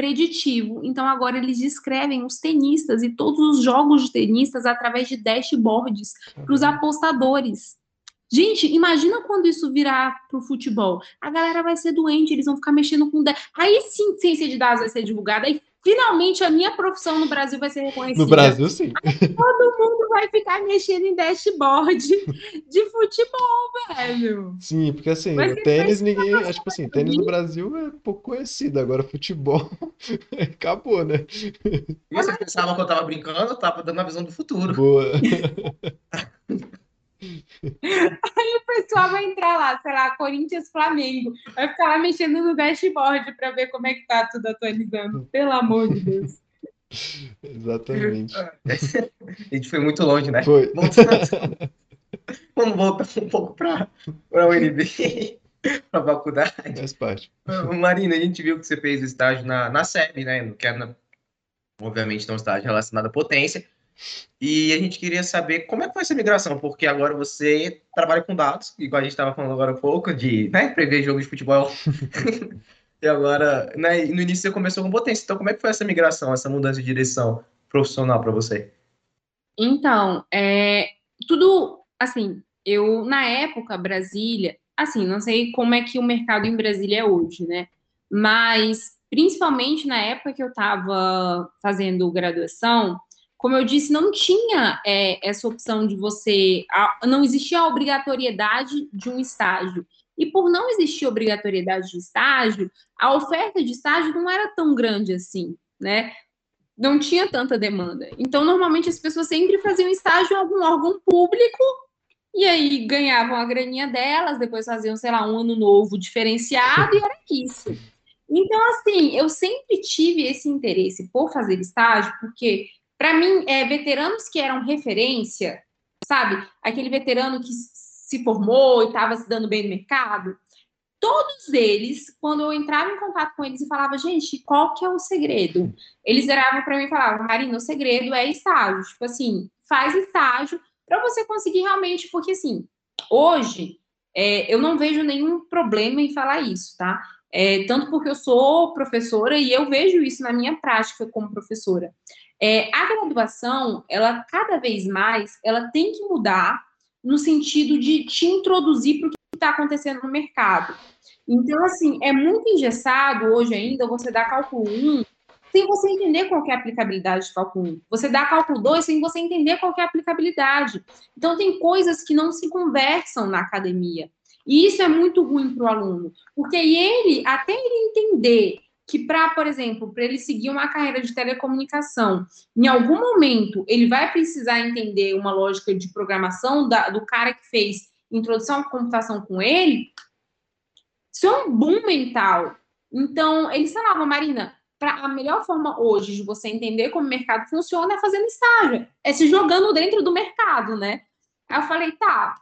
preditivo. Então agora eles descrevem os tenistas e todos os jogos de tenistas através de dashboards para os apostadores. Gente, imagina quando isso virar para o futebol. A galera vai ser doente, eles vão ficar mexendo com. Aí sim, ciência de dados vai ser divulgada, aí finalmente a minha profissão no Brasil vai ser reconhecida. No Brasil, sim. Todo mundo vai ficar mexendo em dashboard de futebol, velho. Sim, porque assim, tênis ninguém. Acho tipo assim, tênis no Brasil é pouco conhecido. Agora, futebol acabou, né? Vocês pensavam que eu tava brincando, eu tava dando a visão do futuro. Boa. Aí o pessoal vai entrar lá, sei lá, Corinthians Flamengo, vai ficar lá mexendo no dashboard para ver como é que tá tudo atualizando. Pelo amor de Deus. Exatamente. A gente foi muito longe, né? Foi. Vamos voltar um pouco para a UNB, para a faculdade. Faz parte. Marina, a gente viu que você fez estágio na, na SEB, né? Que é, na, obviamente, não um estágio relacionado à potência. E a gente queria saber como é que foi essa migração, porque agora você trabalha com dados, igual a gente estava falando agora há pouco, de né, prever jogos de futebol. e agora, né, no início você começou com potência. Então, como é que foi essa migração, essa mudança de direção profissional para você? Então, é, tudo, assim, eu, na época, Brasília, assim, não sei como é que o mercado em Brasília é hoje, né? Mas, principalmente na época que eu estava fazendo graduação, como eu disse, não tinha é, essa opção de você. A, não existia a obrigatoriedade de um estágio. E por não existir obrigatoriedade de estágio, a oferta de estágio não era tão grande assim, né? Não tinha tanta demanda. Então, normalmente, as pessoas sempre faziam estágio em algum órgão público e aí ganhavam a graninha delas, depois faziam, sei lá, um ano novo diferenciado e era isso. Então, assim, eu sempre tive esse interesse por fazer estágio, porque para mim, é, veteranos que eram referência, sabe? Aquele veterano que se formou e estava se dando bem no mercado, todos eles, quando eu entrava em contato com eles e falava, gente, qual que é o segredo? Eles viravam para mim e falavam, Marina, o segredo é estágio. Tipo assim, faz estágio para você conseguir realmente, porque assim, hoje é, eu não vejo nenhum problema em falar isso, tá? É, tanto porque eu sou professora e eu vejo isso na minha prática como professora. É, a graduação, ela cada vez mais, ela tem que mudar no sentido de te introduzir para o que está acontecendo no mercado. Então, assim, é muito engessado hoje ainda você dar cálculo 1 sem você entender qual é a aplicabilidade de cálculo 1. Você dá cálculo 2 sem você entender qual é a aplicabilidade. Então, tem coisas que não se conversam na academia. E isso é muito ruim para o aluno, porque ele, até ele entender que para, por exemplo, para ele seguir uma carreira de telecomunicação, em algum momento ele vai precisar entender uma lógica de programação da, do cara que fez introdução à computação com ele, isso é um boom mental. Então, eles falavam, Marina, pra, a melhor forma hoje de você entender como o mercado funciona é fazendo estágio, é se jogando dentro do mercado, né? Aí eu falei, tá.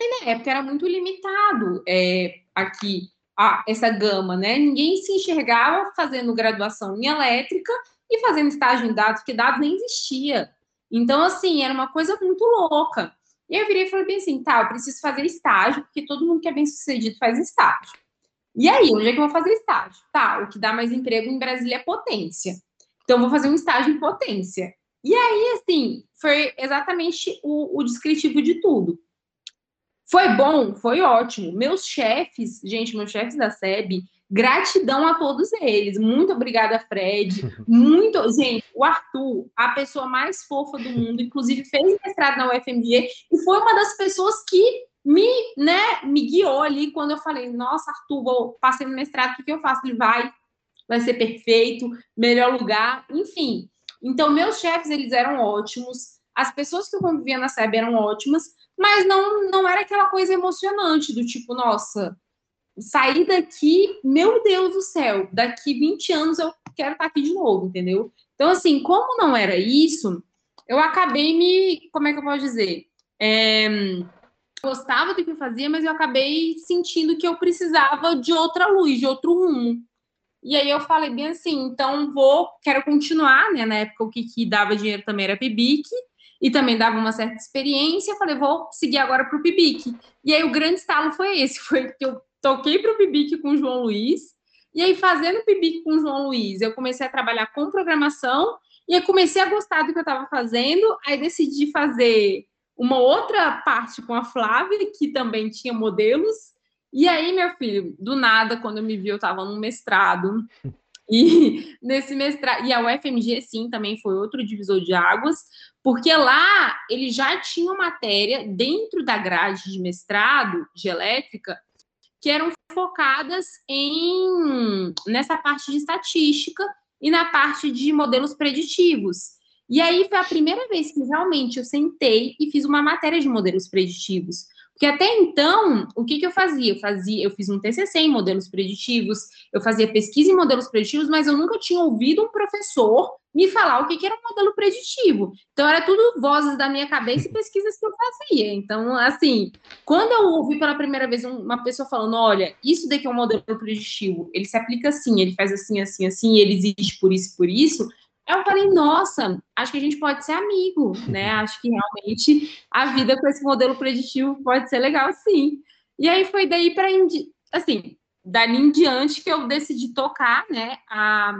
E na época era muito limitado é, aqui a, essa gama, né? Ninguém se enxergava fazendo graduação em elétrica e fazendo estágio em dados, porque dados nem existia. Então, assim, era uma coisa muito louca. E eu virei e falei bem assim, tá, eu preciso fazer estágio, porque todo mundo que é bem sucedido faz estágio. E aí, onde é que eu vou fazer estágio? Tá, o que dá mais emprego em Brasília é potência. Então, vou fazer um estágio em potência. E aí, assim, foi exatamente o, o descritivo de tudo. Foi bom, foi ótimo. Meus chefes, gente, meus chefes da SEB, gratidão a todos eles. Muito obrigada, Fred. Muito, gente, o Arthur, a pessoa mais fofa do mundo, inclusive fez mestrado na UFMG e foi uma das pessoas que me, né, me guiou ali quando eu falei: "Nossa, Arthur, vou passei no mestrado, o que, que eu faço?" Ele vai, vai ser perfeito, melhor lugar, enfim. Então, meus chefes, eles eram ótimos. As pessoas que eu convivia na SEB eram ótimas, mas não, não era aquela coisa emocionante do tipo, nossa, sair daqui, meu Deus do céu, daqui 20 anos eu quero estar aqui de novo, entendeu? Então, assim, como não era isso, eu acabei me, como é que eu posso dizer? É, gostava do que eu fazia, mas eu acabei sentindo que eu precisava de outra luz, de outro rumo. E aí eu falei bem assim, então vou, quero continuar, né? Na época o que, que dava dinheiro também era PIBIC, e também dava uma certa experiência. Falei, vou seguir agora para o Pibic. E aí o grande estalo foi esse: foi que eu toquei para o Pibic com o João Luiz. E aí, fazendo o Pibic com o João Luiz, eu comecei a trabalhar com programação e aí comecei a gostar do que eu estava fazendo. Aí decidi fazer uma outra parte com a Flávia, que também tinha modelos. E aí, meu filho, do nada, quando eu me vi, eu estava no mestrado E nesse mestrado, e a UFMG, sim, também foi outro divisor de águas, porque lá ele já tinha matéria dentro da grade de mestrado de elétrica que eram focadas em nessa parte de estatística e na parte de modelos preditivos. E aí foi a primeira vez que realmente eu sentei e fiz uma matéria de modelos preditivos. Porque até então, o que, que eu fazia? Eu fazia, eu fiz um TCC em modelos preditivos, eu fazia pesquisa em modelos preditivos, mas eu nunca tinha ouvido um professor me falar o que, que era um modelo preditivo. Então, era tudo vozes da minha cabeça e pesquisas que eu fazia. Então, assim, quando eu ouvi pela primeira vez uma pessoa falando, olha, isso daqui é um modelo preditivo, ele se aplica assim, ele faz assim, assim, assim, ele existe por isso, por isso, eu falei, nossa, acho que a gente pode ser amigo, né? Acho que realmente a vida com esse modelo preditivo pode ser legal, sim. E aí foi daí para assim, dali em diante que eu decidi tocar, né, a,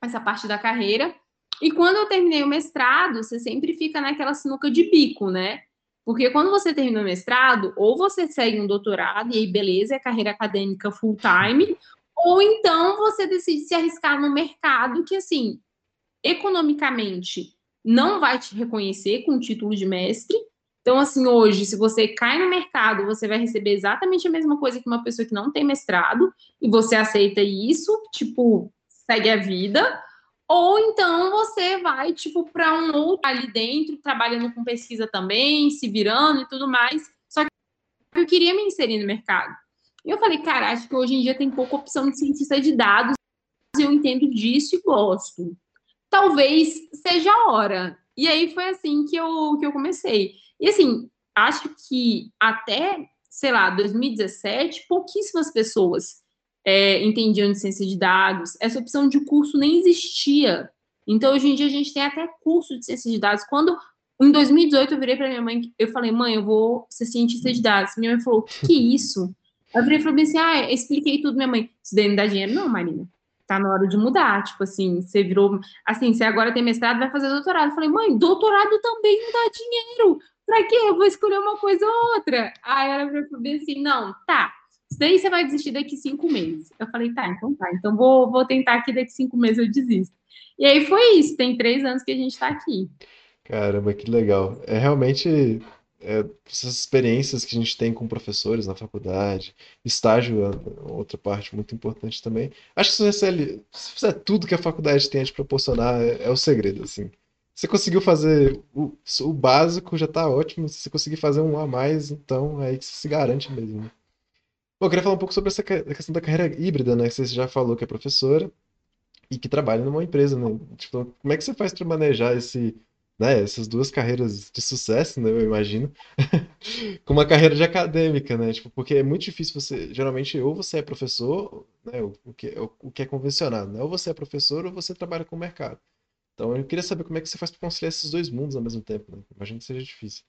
essa parte da carreira. E quando eu terminei o mestrado, você sempre fica naquela sinuca de bico, né? Porque quando você termina o mestrado, ou você segue um doutorado, e aí beleza, é carreira acadêmica full time, ou então você decide se arriscar no mercado, que assim, economicamente não vai te reconhecer com o título de mestre. Então, assim, hoje, se você cai no mercado, você vai receber exatamente a mesma coisa que uma pessoa que não tem mestrado, e você aceita isso, tipo, segue a vida. Ou então você vai, tipo, para um outro ali dentro, trabalhando com pesquisa também, se virando e tudo mais. Só que eu queria me inserir no mercado. E eu falei, cara, acho que hoje em dia tem pouca opção de cientista de dados, eu entendo disso e gosto talvez seja a hora. E aí foi assim que eu, que eu comecei. E assim, acho que até, sei lá, 2017, pouquíssimas pessoas é, entendiam de ciência de dados. Essa opção de curso nem existia. Então, hoje em dia, a gente tem até curso de ciência de dados. Quando, em 2018, eu virei para minha mãe, eu falei, mãe, eu vou ser cientista de dados. Minha mãe falou, que isso? Eu virei e falei assim, ah, expliquei tudo, minha mãe. Isso daí não dá dinheiro? Não, Marina tá na hora de mudar. Tipo assim, você virou. Assim, você agora tem mestrado, vai fazer doutorado. Eu falei, mãe, doutorado também não dá dinheiro. Pra quê? Eu vou escolher uma coisa ou outra. Aí ela falou assim: não, tá. Isso daí você vai desistir daqui cinco meses. Eu falei, tá, então tá. Então vou, vou tentar aqui daqui cinco meses eu desisto. E aí foi isso. Tem três anos que a gente tá aqui. Caramba, que legal. É realmente é, essas experiências que a gente tem com professores na faculdade, estágio é outra parte muito importante também. Acho que se você fizer tudo que a faculdade tem a te proporcionar, é, é o segredo, assim. Você conseguiu fazer o, o básico, já está ótimo. Se você conseguir fazer um a mais, então é aí que você se garante mesmo. Né? Bom, eu queria falar um pouco sobre essa questão da carreira híbrida, né? Que você já falou que é professora e que trabalha numa empresa, né? Tipo, como é que você faz para manejar esse né, essas duas carreiras de sucesso, né, eu imagino, com uma carreira de acadêmica, né, tipo, porque é muito difícil você, geralmente, ou você é professor, né, o, que, é, o que é convencionado, né, ou você é professor ou você trabalha com o mercado. Então, eu queria saber como é que você faz para conciliar esses dois mundos ao mesmo tempo, né? Imagino que seja difícil.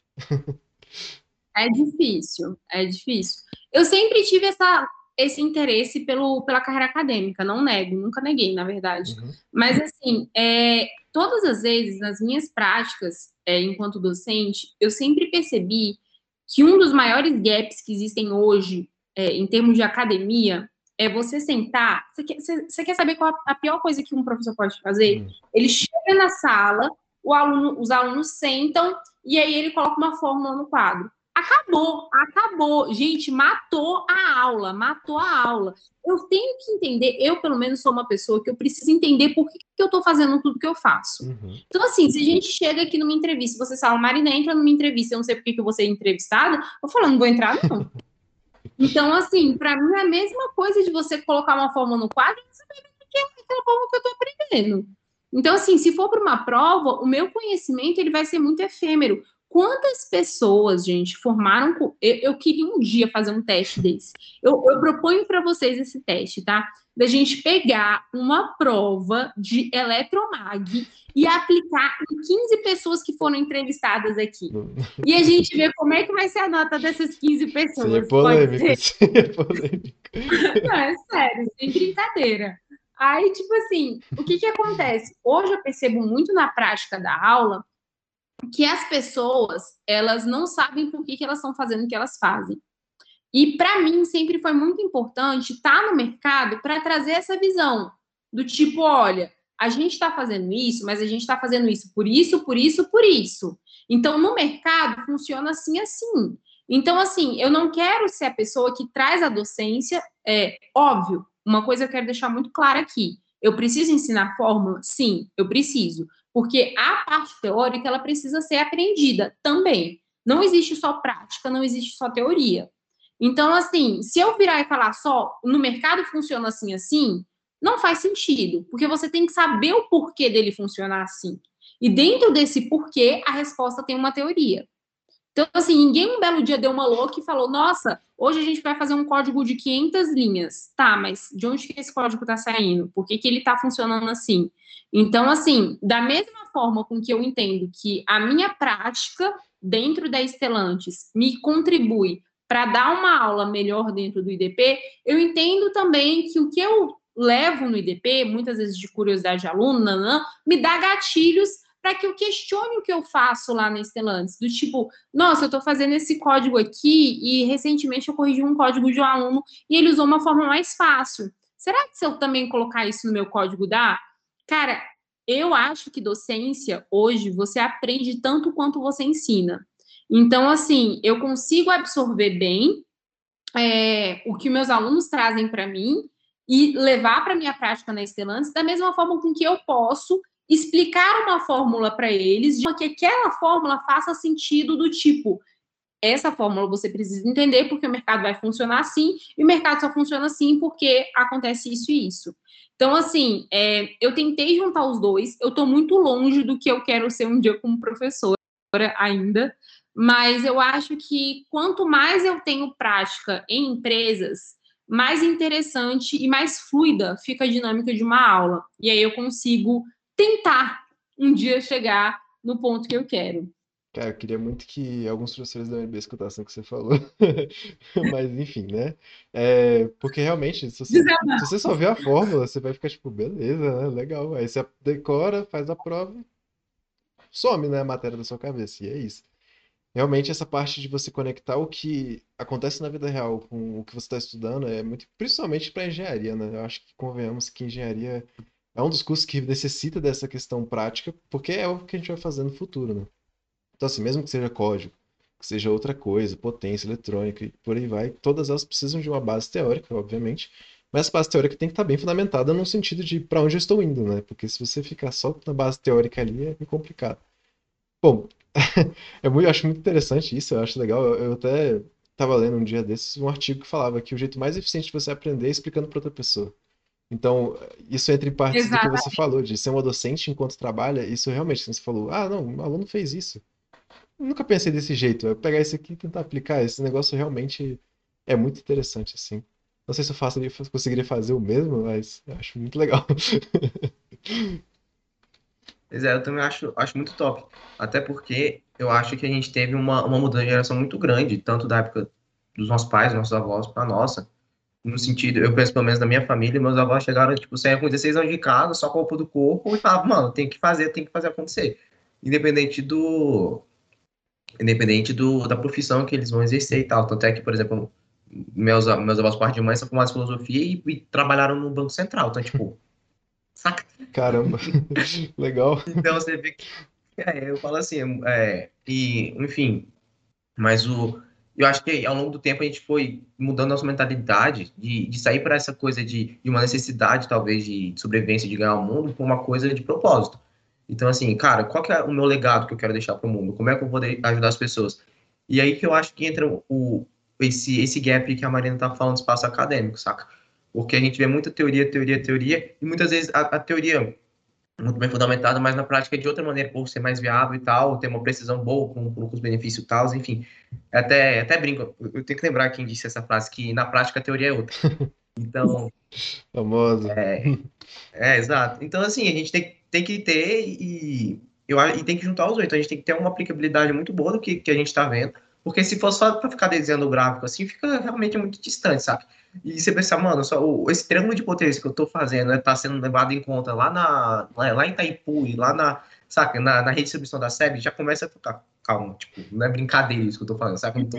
É difícil, é difícil. Eu sempre tive essa, esse interesse pelo, pela carreira acadêmica, não nego, nunca neguei, na verdade. Uhum. Mas, assim, é, todas as vezes, nas minhas práticas é, enquanto docente, eu sempre percebi que um dos maiores gaps que existem hoje, é, em termos de academia, é você sentar. Você quer, você, você quer saber qual a pior coisa que um professor pode fazer? Uhum. Ele chega na sala, aluno, os alunos sentam e aí ele coloca uma fórmula no quadro. Acabou, acabou. Gente, matou a aula, matou a aula. Eu tenho que entender, eu pelo menos sou uma pessoa que eu preciso entender por que, que eu estou fazendo tudo que eu faço. Uhum. Então, assim, se a gente chega aqui numa entrevista, você fala, Marina, entra numa entrevista, eu não sei por que, que eu vou ser entrevistada, eu falo, não vou entrar, não. então, assim, para mim é a mesma coisa de você colocar uma fórmula no quadro e saber o que é aquela fórmula que eu estou aprendendo. Então, assim, se for para uma prova, o meu conhecimento ele vai ser muito efêmero. Quantas pessoas, gente, formaram. Eu, eu queria um dia fazer um teste desse. Eu, eu proponho para vocês esse teste, tá? Da gente pegar uma prova de eletromag e aplicar em 15 pessoas que foram entrevistadas aqui. E a gente vê como é que vai ser a nota dessas 15 pessoas. É polêmico. É polêmico. Não, é sério, sem brincadeira. Aí, tipo assim, o que que acontece? Hoje eu percebo muito na prática da aula que as pessoas elas não sabem por que, que elas estão fazendo o que elas fazem. E para mim sempre foi muito importante estar no mercado para trazer essa visão do tipo, olha, a gente está fazendo isso, mas a gente está fazendo isso por isso, por isso, por isso. Então, no mercado, funciona assim, assim. Então, assim, eu não quero ser a pessoa que traz a docência. É óbvio, uma coisa eu quero deixar muito clara aqui. Eu preciso ensinar fórmula? Sim, eu preciso. Porque a parte teórica, ela precisa ser aprendida também. Não existe só prática, não existe só teoria. Então, assim, se eu virar e falar só no mercado funciona assim, assim, não faz sentido, porque você tem que saber o porquê dele funcionar assim. E dentro desse porquê, a resposta tem uma teoria. Então, assim, ninguém um belo dia deu uma louca e falou: Nossa, hoje a gente vai fazer um código de 500 linhas. Tá, mas de onde que esse código está saindo? Por que, que ele está funcionando assim? Então, assim, da mesma forma com que eu entendo que a minha prática dentro da Estelantes me contribui para dar uma aula melhor dentro do IDP, eu entendo também que o que eu levo no IDP, muitas vezes de curiosidade de aluno, nanã, me dá gatilhos para que eu questione o que eu faço lá na Stellantis, do tipo, nossa, eu estou fazendo esse código aqui e recentemente eu corrigi um código de um aluno e ele usou uma forma mais fácil. Será que se eu também colocar isso no meu código dá? Cara, eu acho que docência hoje você aprende tanto quanto você ensina. Então, assim, eu consigo absorver bem é, o que meus alunos trazem para mim e levar para minha prática na Stellantis da mesma forma com que eu posso explicar uma fórmula para eles, de que aquela fórmula faça sentido do tipo essa fórmula você precisa entender porque o mercado vai funcionar assim e o mercado só funciona assim porque acontece isso e isso. Então, assim, é, eu tentei juntar os dois. Eu estou muito longe do que eu quero ser um dia como professora ainda, mas eu acho que quanto mais eu tenho prática em empresas, mais interessante e mais fluida fica a dinâmica de uma aula. E aí eu consigo tentar um dia chegar no ponto que eu quero. Cara, eu queria muito que alguns professores da UNB escutassem o que você falou. Mas, enfim, né? É, porque realmente, se você, se você só vê a fórmula, você vai ficar tipo, beleza, né? Legal. Aí você decora, faz a prova, some, né, a matéria da sua cabeça. E é isso realmente essa parte de você conectar o que acontece na vida real com o que você está estudando é muito, principalmente para engenharia, né? Eu acho que convenhamos que engenharia é um dos cursos que necessita dessa questão prática, porque é o que a gente vai fazer no futuro, né? Então, assim, mesmo que seja código, que seja outra coisa, potência eletrônica e por aí vai, todas elas precisam de uma base teórica, obviamente, mas a base teórica tem que estar bem fundamentada no sentido de para onde eu estou indo, né? Porque se você ficar só na base teórica ali, é complicado. Bom, é eu acho muito interessante isso, eu acho legal. Eu até estava lendo um dia desses um artigo que falava que o jeito mais eficiente de você aprender é explicando para outra pessoa. Então, isso entra em parte do que você falou, de ser uma docente enquanto trabalha, isso realmente, você falou, ah, não, um aluno fez isso. Eu nunca pensei desse jeito, eu pegar isso aqui e tentar aplicar, esse negócio realmente é muito interessante, assim. Não sei se eu faço, conseguiria fazer o mesmo, mas eu acho muito legal. Pois é, eu também acho, acho muito top. Até porque eu acho que a gente teve uma, uma mudança de geração muito grande, tanto da época dos nossos pais, nossos avós, para nossa. No sentido, eu penso pelo menos na minha família, meus avós chegaram, tipo, saíram com 16 anos de casa, só com o corpo do corpo, e falavam, mano, tem que fazer, tem que fazer acontecer. Independente do. Independente do, da profissão que eles vão exercer e tal. Tanto é que, por exemplo, meus, meus avós, parte de mãe, são formados em filosofia e, e trabalharam no Banco Central. Então, tipo, Saca? Caramba, legal. Então você vê que. É, eu falo assim, é, e, enfim, mas o. Eu acho que ao longo do tempo a gente foi mudando nossa mentalidade de, de sair para essa coisa de, de uma necessidade, talvez, de, sobrevivência, de ganhar o mundo, por uma coisa de propósito. Então, assim, cara, qual que é o meu legado que eu quero deixar para o mundo? Como é que eu vou ajudar as pessoas? E aí que eu acho que entra o, esse, esse gap que a Marina tá falando, espaço acadêmico, saca? porque a gente vê muita teoria, teoria, teoria, e muitas vezes a, a teoria muito bem fundamentada, mas na prática é de outra maneira, por ser mais viável e tal, ter uma precisão boa com, com os benefícios e tal, enfim. Até, até brinco, eu tenho que lembrar quem disse essa frase, que na prática a teoria é outra. Então. Famoso. É, é, exato. Então, assim, a gente tem, tem que ter e, eu, e tem que juntar os oito. A gente tem que ter uma aplicabilidade muito boa do que, que a gente está vendo, porque se for só para ficar desenhando o gráfico assim, fica realmente muito distante, sabe? E você pensa, mano, só, esse triângulo de potência que eu tô fazendo né, sendo levado em conta lá, na, lá, lá em Itaipu e lá na, saca, na, na redistribuição da SEB, já começa a ficar, calma, tipo, não é brincadeira isso que eu tô falando, sabe? Eu não tô,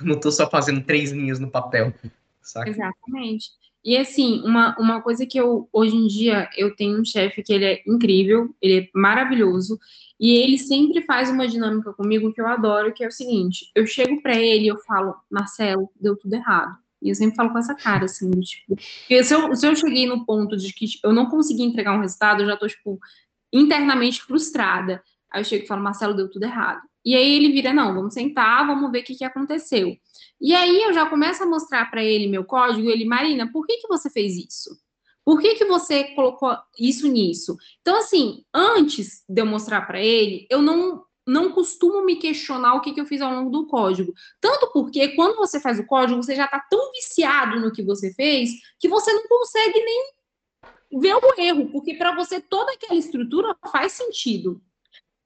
eu não tô só fazendo três linhas no papel, saca? Exatamente. E assim, uma, uma coisa que eu, hoje em dia, eu tenho um chefe que ele é incrível, ele é maravilhoso, e ele sempre faz uma dinâmica comigo que eu adoro, que é o seguinte: eu chego para ele e eu falo, Marcelo, deu tudo errado. E eu sempre falo com essa cara, assim, tipo, se eu, se eu cheguei no ponto de que tipo, eu não consegui entregar um resultado, eu já tô, tipo, internamente frustrada. Aí eu chego e falo, Marcelo, deu tudo errado. E aí ele vira, não, vamos sentar, vamos ver o que, que aconteceu. E aí eu já começo a mostrar para ele meu código, ele, Marina, por que, que você fez isso? Por que, que você colocou isso nisso? Então, assim, antes de eu mostrar para ele, eu não não costumo me questionar o que, que eu fiz ao longo do código. Tanto porque quando você faz o código, você já está tão viciado no que você fez que você não consegue nem ver o erro, porque para você toda aquela estrutura faz sentido.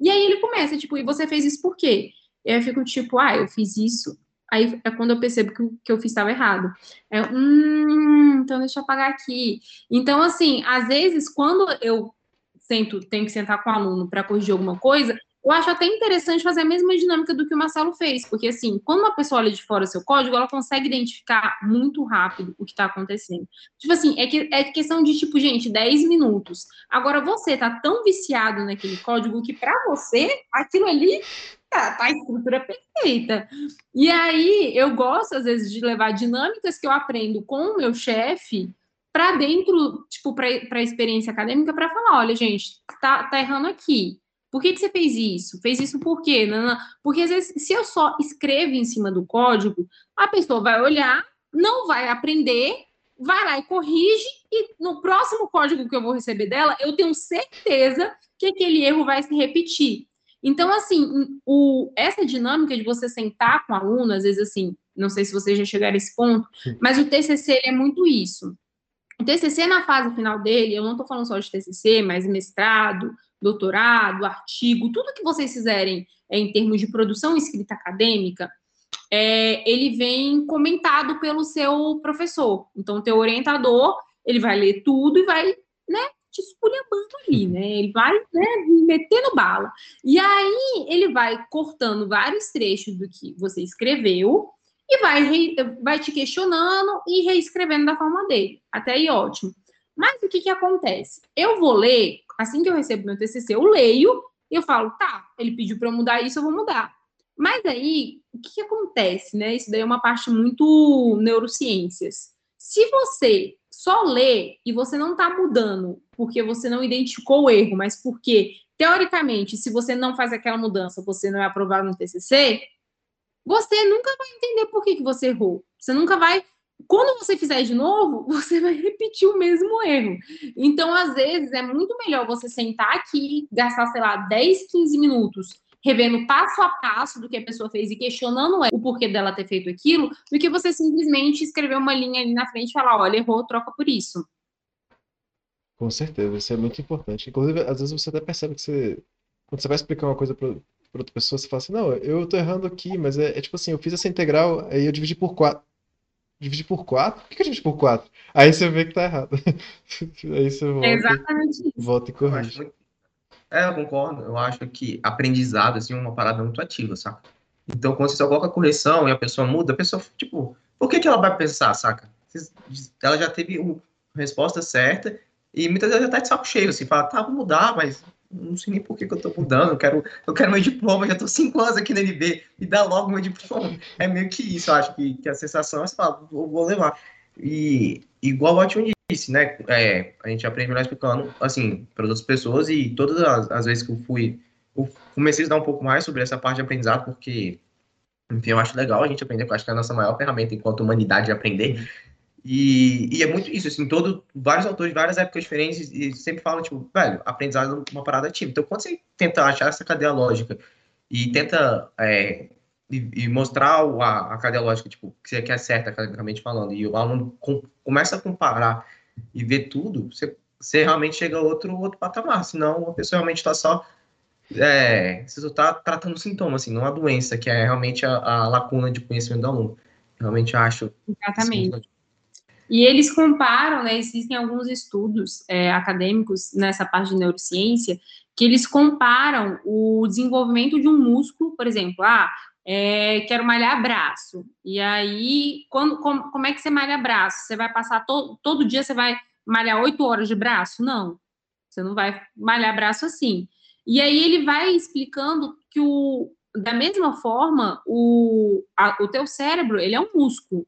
E aí ele começa, tipo, e você fez isso por quê? E aí eu fico tipo, ah, eu fiz isso. Aí é quando eu percebo que o que eu fiz estava errado. É, hum, então deixa eu apagar aqui. Então, assim, às vezes, quando eu sento, tenho que sentar com o aluno para corrigir alguma coisa, eu acho até interessante fazer a mesma dinâmica do que o Marcelo fez, porque assim, quando uma pessoa olha de fora o seu código, ela consegue identificar muito rápido o que está acontecendo. Tipo assim, é, que, é questão de tipo, gente, 10 minutos. Agora você tá tão viciado naquele código que para você, aquilo ali tá, tá a estrutura perfeita. E aí eu gosto, às vezes, de levar dinâmicas que eu aprendo com o meu chefe para dentro, tipo, para a experiência acadêmica, para falar: olha, gente, tá, tá errando aqui por que, que você fez isso? Fez isso por quê? Não, não. Porque às vezes, se eu só escrevo em cima do código, a pessoa vai olhar, não vai aprender, vai lá e corrige, e no próximo código que eu vou receber dela, eu tenho certeza que aquele erro vai se repetir. Então, assim, o, essa dinâmica de você sentar com o aluno, às vezes, assim, não sei se vocês já chegaram a esse ponto, mas o TCC é muito isso. O TCC, na fase final dele, eu não estou falando só de TCC, mas mestrado, doutorado, artigo, tudo que vocês fizerem é, em termos de produção escrita acadêmica, é, ele vem comentado pelo seu professor. Então, o teu orientador, ele vai ler tudo e vai, né, te esculhambando ali, né? Ele vai, né, metendo bala. E aí, ele vai cortando vários trechos do que você escreveu e vai, vai te questionando e reescrevendo da forma dele. Até aí, ótimo. Mas o que que acontece? Eu vou ler Assim que eu recebo meu TCC, eu leio e eu falo, tá, ele pediu para eu mudar isso, eu vou mudar. Mas aí, o que, que acontece, né? Isso daí é uma parte muito neurociências. Se você só lê e você não está mudando porque você não identificou o erro, mas porque, teoricamente, se você não faz aquela mudança, você não é aprovado no TCC, você nunca vai entender por que, que você errou. Você nunca vai quando você fizer de novo, você vai repetir o mesmo erro. Então, às vezes, é muito melhor você sentar aqui, gastar, sei lá, 10, 15 minutos revendo passo a passo do que a pessoa fez e questionando o porquê dela ter feito aquilo, do que você simplesmente escrever uma linha ali na frente e falar, olha, errou, troca por isso. Com certeza, isso é muito importante. Inclusive, às vezes você até percebe que você, quando você vai explicar uma coisa para outra pessoa, você fala assim, não, eu tô errando aqui, mas é, é tipo assim, eu fiz essa integral, aí eu dividi por quatro dividir por 4? Por que, que eu dividi por 4? Aí você vê que tá errado. Aí você volta, é exatamente isso. volta e corrige. Eu muito... É, eu concordo. Eu acho que aprendizado assim, é uma parada muito ativa, saca? Então, quando você só coloca correção e a pessoa muda, a pessoa, tipo, por que, que ela vai pensar, saca? Ela já teve a resposta certa e muitas vezes já tá de saco cheio, assim, fala, tá, vou mudar, mas não sei nem por que, que eu tô mudando, eu quero, eu quero meu diploma, já tô cinco anos aqui na NB, me dá logo meu diploma. É meio que isso, eu acho que, que a sensação é, você vou, levar. E igual o Atchun disse, né, é, a gente aprende melhor explicando, assim, para outras pessoas e todas as, as, vezes que eu fui, eu comecei a estudar um pouco mais sobre essa parte de aprendizado, porque, enfim, eu acho legal a gente aprender, porque eu acho que é a nossa maior ferramenta enquanto humanidade de aprender, e, e, é muito isso, assim, todo, vários autores várias épocas diferentes e sempre falam, tipo, velho, aprendizado é uma parada ativa. Então, quando você tenta achar essa cadeia lógica e tenta é, e, e, mostrar a, a cadeia lógica, tipo, que você quer certa, academicamente falando, e o aluno com, começa a comparar e ver tudo, você, você realmente chega a outro, outro patamar, senão a pessoa realmente está só é, você só está tratando sintoma, assim, não a doença, que é realmente a, a lacuna de conhecimento do aluno. Realmente acho. Exatamente. Assim, e eles comparam, né, existem alguns estudos é, acadêmicos nessa parte de neurociência, que eles comparam o desenvolvimento de um músculo, por exemplo, ah, é, quero malhar braço. E aí, quando, como, como é que você malha braço? Você vai passar to, todo dia, você vai malhar oito horas de braço? Não, você não vai malhar braço assim. E aí ele vai explicando que o, da mesma forma, o, a, o teu cérebro, ele é um músculo.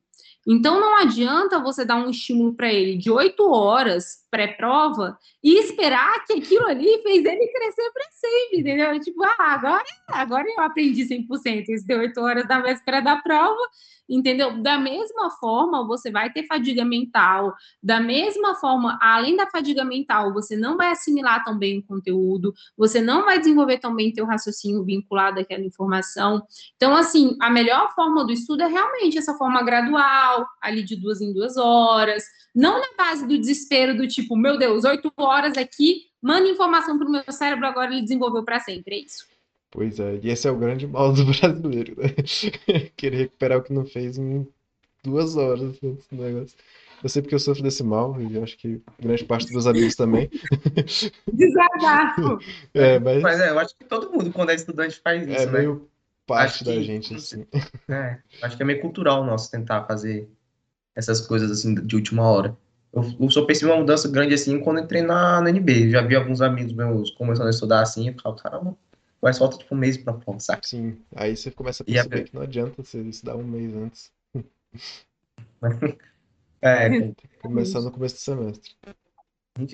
Então, não adianta você dar um estímulo para ele de oito horas pré-prova e esperar que aquilo ali fez ele crescer para sempre, entendeu? Tipo, ah, agora, agora eu aprendi 100%, isso deu oito horas da véspera da prova, entendeu? Da mesma forma, você vai ter fadiga mental, da mesma forma, além da fadiga mental, você não vai assimilar tão bem o conteúdo, você não vai desenvolver tão bem teu raciocínio vinculado àquela informação. Então, assim, a melhor forma do estudo é realmente essa forma gradual, ali de duas em duas horas, não na base do desespero do tipo, meu Deus, oito horas aqui, manda informação para o meu cérebro, agora ele desenvolveu para sempre, é isso. Pois é, e esse é o grande mal do brasileiro, né? Querer recuperar o que não fez em duas horas esse negócio. Eu sei porque eu sofro desse mal, e acho que grande parte dos amigos também. Desabafo! É, mas... mas é, eu acho que todo mundo, quando é estudante, faz isso, é né? meio parte Acho da que- gente, assim. É, acho que é meio cultural nosso tentar fazer essas coisas assim de última hora. Eu, eu só percebi uma mudança grande assim quando entrei na, na NB. Já vi alguns amigos meus começando a estudar assim, e falo, caramba, mas falta tipo um mês pra prova, saca? Sim, aí você começa a E a- perceber que não adianta você estudar um mês antes. É, Tem que começar no começo do semestre.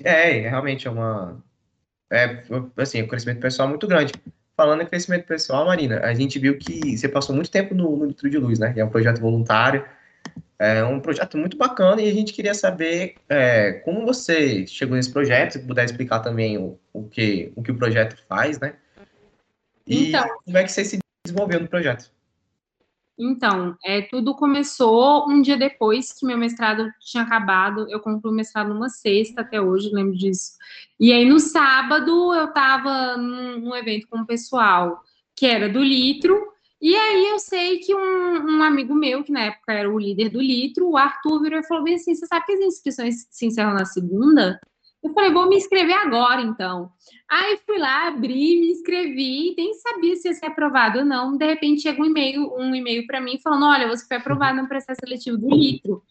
é, realmente é uma. É, assim, um crescimento pessoal muito grande. Falando em crescimento pessoal, Marina, a gente viu que você passou muito tempo no, no Litro de Luz, né? Que é um projeto voluntário. É um projeto muito bacana e a gente queria saber é, como você chegou nesse projeto, se puder explicar também o, o, que, o que o projeto faz, né? E Então. como é que você se desenvolveu no projeto? Então, é, tudo começou um dia depois que meu mestrado tinha acabado. Eu concluí o mestrado numa sexta, até hoje, lembro disso. E aí, no sábado, eu estava num, num evento com o pessoal que era do Litro. E aí, eu sei que um, um amigo meu, que na época era o líder do Litro, o Arthur, virou e falou bem assim: Você sabe que as inscrições se encerram na segunda? Eu falei: Vou me inscrever agora, então. Aí fui lá, abri, me inscrevi, nem sabia se ia ser aprovado ou não. De repente chega um e-mail, um e-mail para mim falando: olha, você foi aprovado no processo seletivo do litro.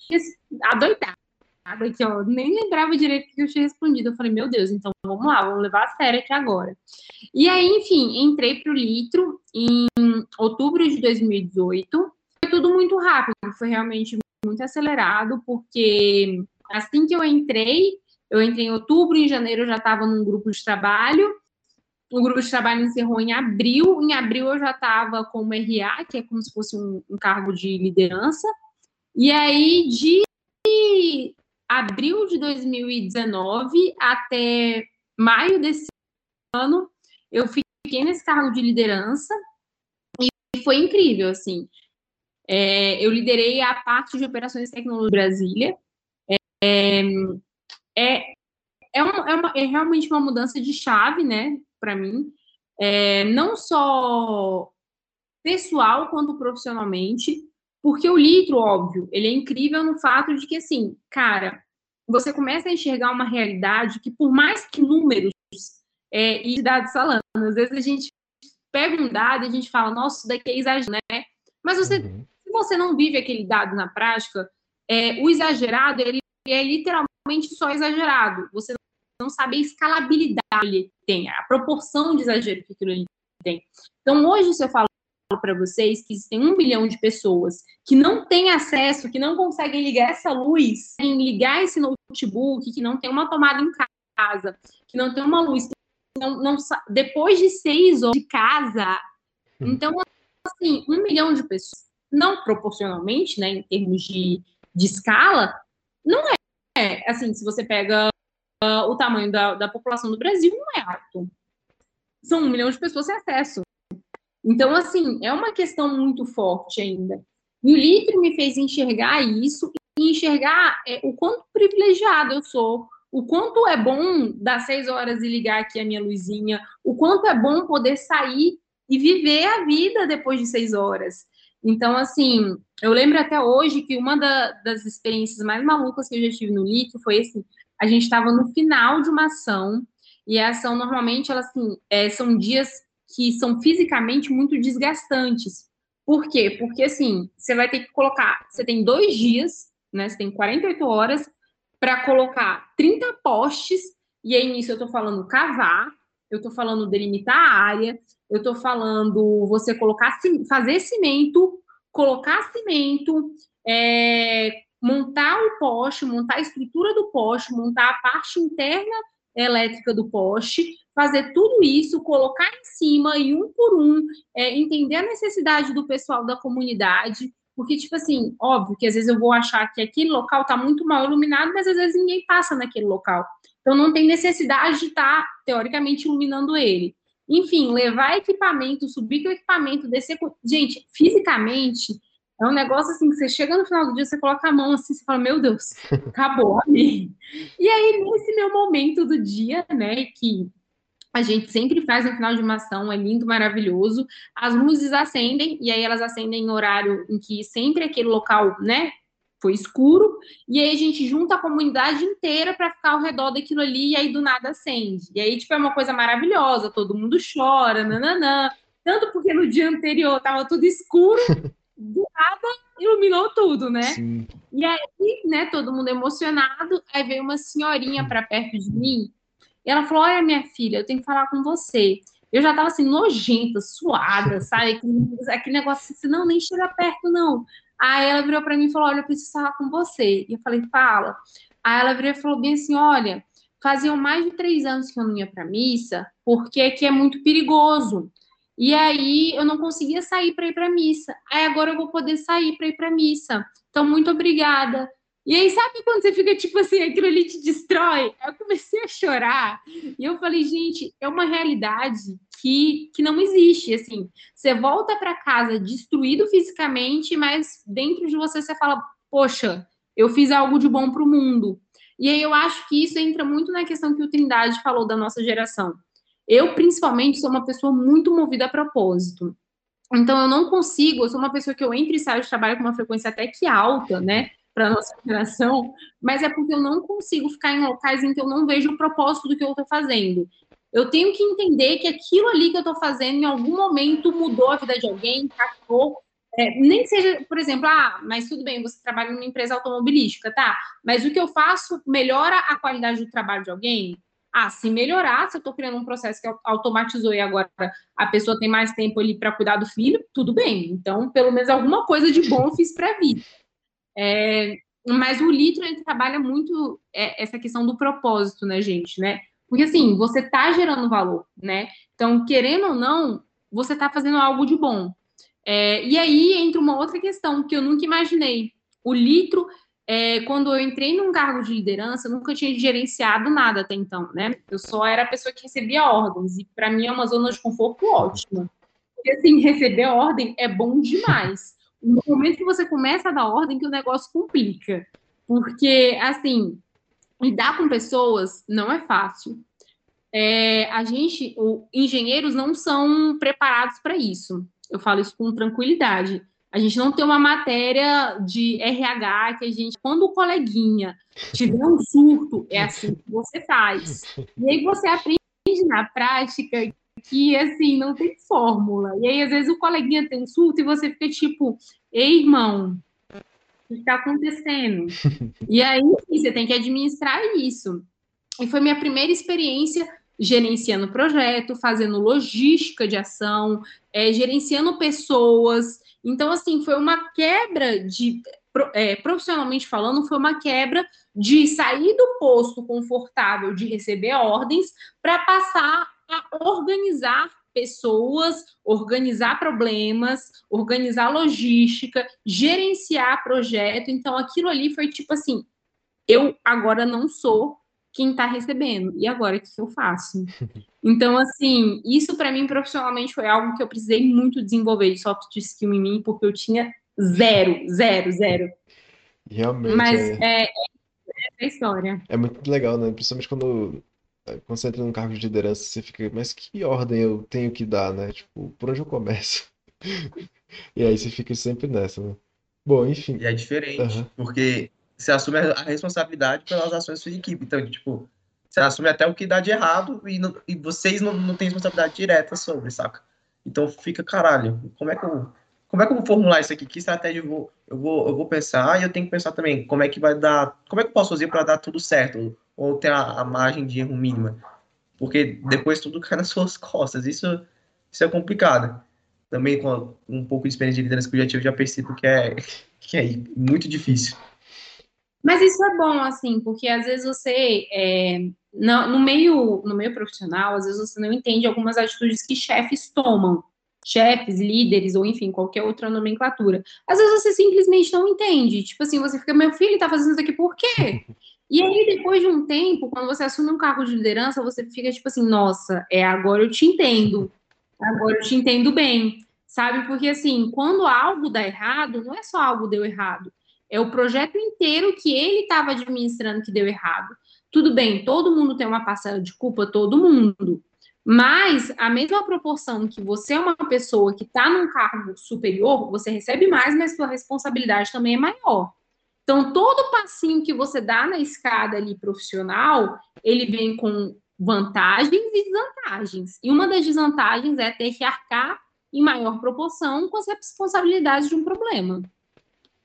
Adoidada. Aqui, ó, nem lembrava direito que eu tinha respondido. Eu falei, meu Deus, então vamos lá, vamos levar a sério aqui agora. E aí, enfim, entrei para o litro em outubro de 2018. Foi tudo muito rápido, foi realmente muito acelerado, porque assim que eu entrei, eu entrei em outubro, em janeiro eu já estava num grupo de trabalho. O grupo de trabalho encerrou em abril. Em abril eu já estava como RA, que é como se fosse um, um, cargo de liderança. E aí, de abril de 2019 até maio desse ano, eu fiquei nesse cargo de liderança e foi incrível, assim. É, eu liderei a parte de operações de tecnologia Brasília. É, é, é, uma, é, uma, é, realmente uma mudança de chave, né, para mim, é, não só pessoal quanto profissionalmente, porque o litro, óbvio, ele é incrível no fato de que, assim, cara, você começa a enxergar uma realidade que, por mais que números é, e dados falando, às vezes a gente pega um dado e a gente fala, nossa, isso daqui é exagero, né? Mas você, uhum. se você não vive aquele dado na prática, é, o exagerado, ele é literalmente só exagerado. Você não sabe a escalabilidade que ele tem, a proporção de exagero que aquilo tem. Então, hoje, se eu falo para vocês que existem um bilhão de pessoas que não têm acesso, que não conseguem ligar essa luz, ligar esse notebook, que não tem uma tomada em casa, que não tem uma luz, não, não depois de seis horas de casa, então, assim, um milhão de pessoas, não proporcionalmente, né, em termos de, de escala, não é é, assim, se você pega uh, o tamanho da, da, população do Brasil, não é alto. São um milhão de pessoas sem acesso. Então, assim, é uma questão muito forte ainda. E o Litro me fez enxergar isso e enxergar é, o quanto privilegiado eu sou, o quanto é bom dar seis horas e ligar aqui a minha luzinha, o quanto é bom poder sair e viver a vida depois de seis horas. Então, assim, eu lembro até hoje que uma da, das experiências mais malucas que eu já tive no Litro foi assim: a gente estava no final de uma ação, e a ação normalmente elas assim, é, são dias que são fisicamente muito desgastantes, Por quê? Porque, assim, você vai ter que colocar, você tem dois dias, né, você tem 48 horas para colocar 30 postes, e aí nisso eu estou falando cavar, eu estou falando delimitar a área, eu estou falando você colocar, fazer cimento, colocar cimento, é, montar o poste, montar a estrutura do poste, montar a parte interna elétrica do poste, fazer tudo isso, colocar em cima e um por um, é, entender a necessidade do pessoal da comunidade, porque, tipo assim, óbvio que às vezes eu vou achar que aquele local está muito mal iluminado, mas às vezes ninguém passa naquele local. Então não tem necessidade de estar, tá, teoricamente, iluminando ele. Enfim, levar equipamento, subir com o equipamento, descer com. Gente, fisicamente, é um negócio assim que você chega no final do dia, você coloca a mão assim, você fala, meu Deus, acabou, amém. E aí, nesse meu momento do dia, né, que a gente sempre faz no final de uma ação, é lindo, maravilhoso. As luzes acendem, e aí elas acendem em horário em que sempre aquele local, né, foi escuro, e aí a gente junta a comunidade inteira para ficar ao redor daquilo ali, e aí do nada acende. E aí, tipo, é uma coisa maravilhosa, todo mundo chora, nananã. Tanto porque no dia anterior tava tudo escuro, do nada iluminou tudo, né? Sim. E aí, né, todo mundo emocionado, aí veio uma senhorinha para perto de mim, e ela falou: Olha, minha filha, eu tenho que falar com você. Eu já tava assim, nojenta, suada, sabe? Aquele, aquele negócio assim, não, nem chega perto, não. Aí ela virou para mim e falou: Olha, eu preciso falar com você. E eu falei: Fala. Aí ela virou e falou bem assim: Olha, faziam mais de três anos que eu não ia para missa, porque aqui é muito perigoso. E aí eu não conseguia sair para ir para missa. Aí agora eu vou poder sair para ir para missa. Então, muito obrigada. E aí, sabe quando você fica tipo assim, aquilo ali te destrói? Eu comecei a chorar. E eu falei, gente, é uma realidade que, que não existe. Assim, você volta para casa destruído fisicamente, mas dentro de você você fala, poxa, eu fiz algo de bom para o mundo. E aí eu acho que isso entra muito na questão que o Trindade falou da nossa geração. Eu, principalmente, sou uma pessoa muito movida a propósito. Então, eu não consigo, eu sou uma pessoa que eu entro e saio de trabalho com uma frequência até que alta, né? Para nossa geração, mas é porque eu não consigo ficar em locais em que eu não vejo o propósito do que eu estou fazendo. Eu tenho que entender que aquilo ali que eu estou fazendo, em algum momento, mudou a vida de alguém, impactou. É, nem seja, por exemplo, ah, mas tudo bem, você trabalha numa empresa automobilística, tá? Mas o que eu faço melhora a qualidade do trabalho de alguém? Ah, se melhorar, se eu estou criando um processo que automatizou e agora a pessoa tem mais tempo ali para cuidar do filho, tudo bem. Então, pelo menos alguma coisa de bom eu fiz para a vida. É, mas o litro ele trabalha muito é, essa questão do propósito, né, gente, né? Porque assim, você está gerando valor, né? Então, querendo ou não, você está fazendo algo de bom. É, e aí entra uma outra questão que eu nunca imaginei. O litro, é, quando eu entrei num cargo de liderança, eu nunca tinha gerenciado nada até então, né? Eu só era a pessoa que recebia ordens, e para mim é uma zona de conforto ótima. Porque assim, receber ordem é bom demais no momento que você começa a dar ordem que o negócio complica. Porque, assim, lidar com pessoas não é fácil. É, a gente, o, engenheiros não são preparados para isso. Eu falo isso com tranquilidade. A gente não tem uma matéria de RH que a gente, quando o coleguinha tiver um surto, é assim que você faz. E aí você aprende na prática que, assim, não tem fórmula. E aí, às vezes, o coleguinha tem um surto e você fica tipo, ei, irmão, o que está acontecendo? e aí, você tem que administrar isso. E foi minha primeira experiência gerenciando projeto, fazendo logística de ação, é, gerenciando pessoas. Então, assim, foi uma quebra de. É, profissionalmente falando, foi uma quebra de sair do posto confortável de receber ordens para passar a organizar pessoas, organizar problemas, organizar logística, gerenciar projeto. Então, aquilo ali foi tipo assim: eu agora não sou quem está recebendo, e agora o que eu faço? Então, assim, isso para mim profissionalmente foi algo que eu precisei muito desenvolver de soft skill em mim, porque eu tinha zero, zero, zero. Realmente. Mas é, é, é essa história. É muito legal, né? Principalmente quando quando você entra num cargo de liderança, você fica, mas que ordem eu tenho que dar, né? Tipo, por onde eu começo? e aí você fica sempre nessa, né? Bom, enfim. E é diferente, uhum. porque você assume a responsabilidade pelas ações da sua equipe. Então, tipo, você assume até o que dá de errado e, não, e vocês não, não têm responsabilidade direta sobre, saca? Então fica, caralho, como é que eu como é que eu vou formular isso aqui? Que estratégia eu vou, eu vou, eu vou pensar? E eu tenho que pensar também como é que vai dar, como é que eu posso fazer para dar tudo certo ou ter a, a, margem de erro mínima, porque depois tudo cai nas suas costas. Isso, isso é complicado. Também com um pouco de experiência de liderança que eu já tive, já percebo que é, que é muito difícil. Mas isso é bom, assim, porque às vezes você, é, no, no, meio, no meio profissional, às vezes você não entende algumas atitudes que chefes tomam, chefes, líderes, ou enfim, qualquer outra nomenclatura. Às vezes você simplesmente não entende. Tipo assim, você fica, meu filho tá fazendo isso aqui por quê? E aí, depois de um tempo, quando você assume um cargo de liderança, você fica tipo assim, nossa, é agora eu te entendo. Agora eu te entendo bem. Sabe? Porque assim, quando algo dá errado, não é só algo deu errado é o projeto inteiro que ele estava administrando que deu errado. Tudo bem, todo mundo tem uma parcela de culpa, todo mundo. Mas a mesma proporção que você é uma pessoa que está num cargo superior, você recebe mais, mas sua responsabilidade também é maior. Então, todo passinho que você dá na escada ali profissional, ele vem com vantagens e desvantagens. E uma das desvantagens é ter que arcar em maior proporção com as responsabilidades de um problema.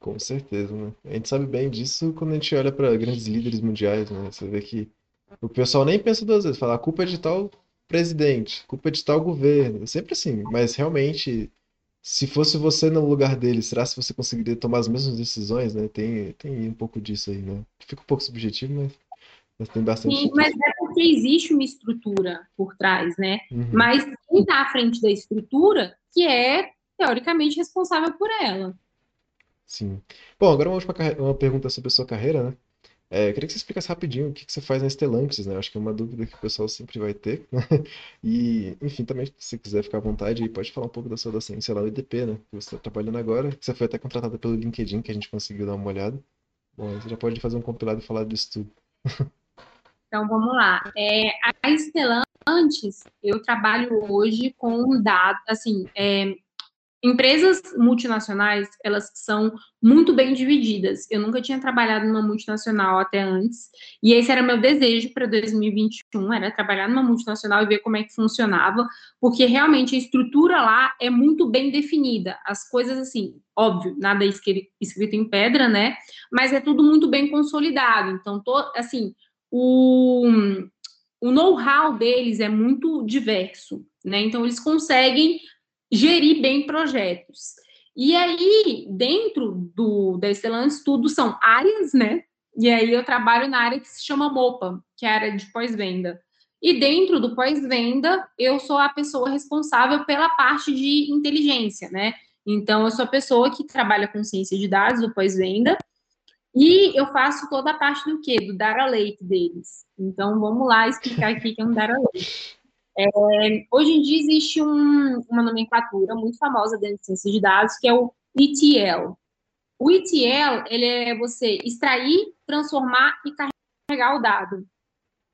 Com certeza, né? A gente sabe bem disso quando a gente olha para grandes líderes mundiais, né? Você vê que o pessoal nem pensa duas vezes, fala a culpa é de tal presidente, culpa é de tal governo, é sempre assim. Mas realmente, se fosse você no lugar dele, será que você conseguiria tomar as mesmas decisões, né? Tem, tem um pouco disso aí, né? Fica um pouco subjetivo, mas, mas tem bastante. Sim, mas é porque existe uma estrutura por trás, né? Uhum. Mas quem está à frente da estrutura que é teoricamente responsável por ela. Sim. Bom, agora uma última uma pergunta sobre a sua carreira, né? É, eu queria que você explicasse rapidinho o que, que você faz na Stellantis, né? Acho que é uma dúvida que o pessoal sempre vai ter. E, enfim, também, se quiser ficar à vontade, pode falar um pouco da sua docência lá no IDP, né? Que você está trabalhando agora, que você foi até contratada pelo LinkedIn, que a gente conseguiu dar uma olhada. Bom, você já pode fazer um compilado e falar disso tudo. Então, vamos lá. É, a Stellantis, eu trabalho hoje com dados, assim, é, Empresas multinacionais, elas são muito bem divididas. Eu nunca tinha trabalhado numa multinacional até antes, e esse era meu desejo para 2021, era trabalhar numa multinacional e ver como é que funcionava, porque realmente a estrutura lá é muito bem definida. As coisas assim, óbvio, nada escrito em pedra, né? Mas é tudo muito bem consolidado. Então, tô, assim, o, o know-how deles é muito diverso, né? Então, eles conseguem gerir bem projetos. E aí, dentro do da Stellantis, tudo são áreas, né? E aí eu trabalho na área que se chama MOPA, que é a área de pós-venda. E dentro do pós-venda, eu sou a pessoa responsável pela parte de inteligência, né? Então, eu sou a pessoa que trabalha com ciência de dados do pós-venda e eu faço toda a parte do quê? Do data lake deles. Então, vamos lá explicar aqui que é um data lake. É, hoje em dia existe um, uma nomenclatura muito famosa dentro de ciência de dados, que é o ETL. O ETL, ele é você extrair, transformar e carregar o dado.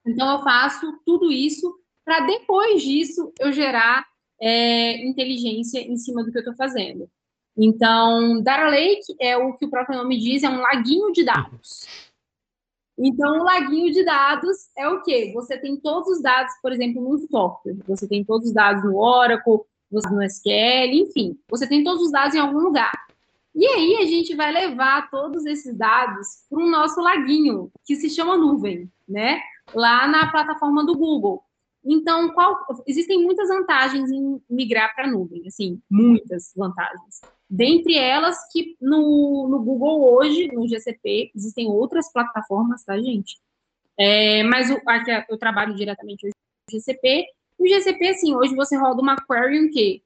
Então, eu faço tudo isso para depois disso eu gerar é, inteligência em cima do que eu estou fazendo. Então, Data Lake é o que o próprio nome diz, é um laguinho de dados. Então, o laguinho de dados é o quê? Você tem todos os dados, por exemplo, no software. Você tem todos os dados no Oracle, no SQL, enfim. Você tem todos os dados em algum lugar. E aí a gente vai levar todos esses dados para o nosso laguinho, que se chama nuvem, né? Lá na plataforma do Google. Então, qual, existem muitas vantagens em migrar para a nuvem, assim, muitas vantagens. Dentre elas, que no, no Google hoje, no GCP, existem outras plataformas, tá, gente? É, mas o, aqui eu trabalho diretamente no GCP. O GCP, assim, hoje você roda uma query em quê?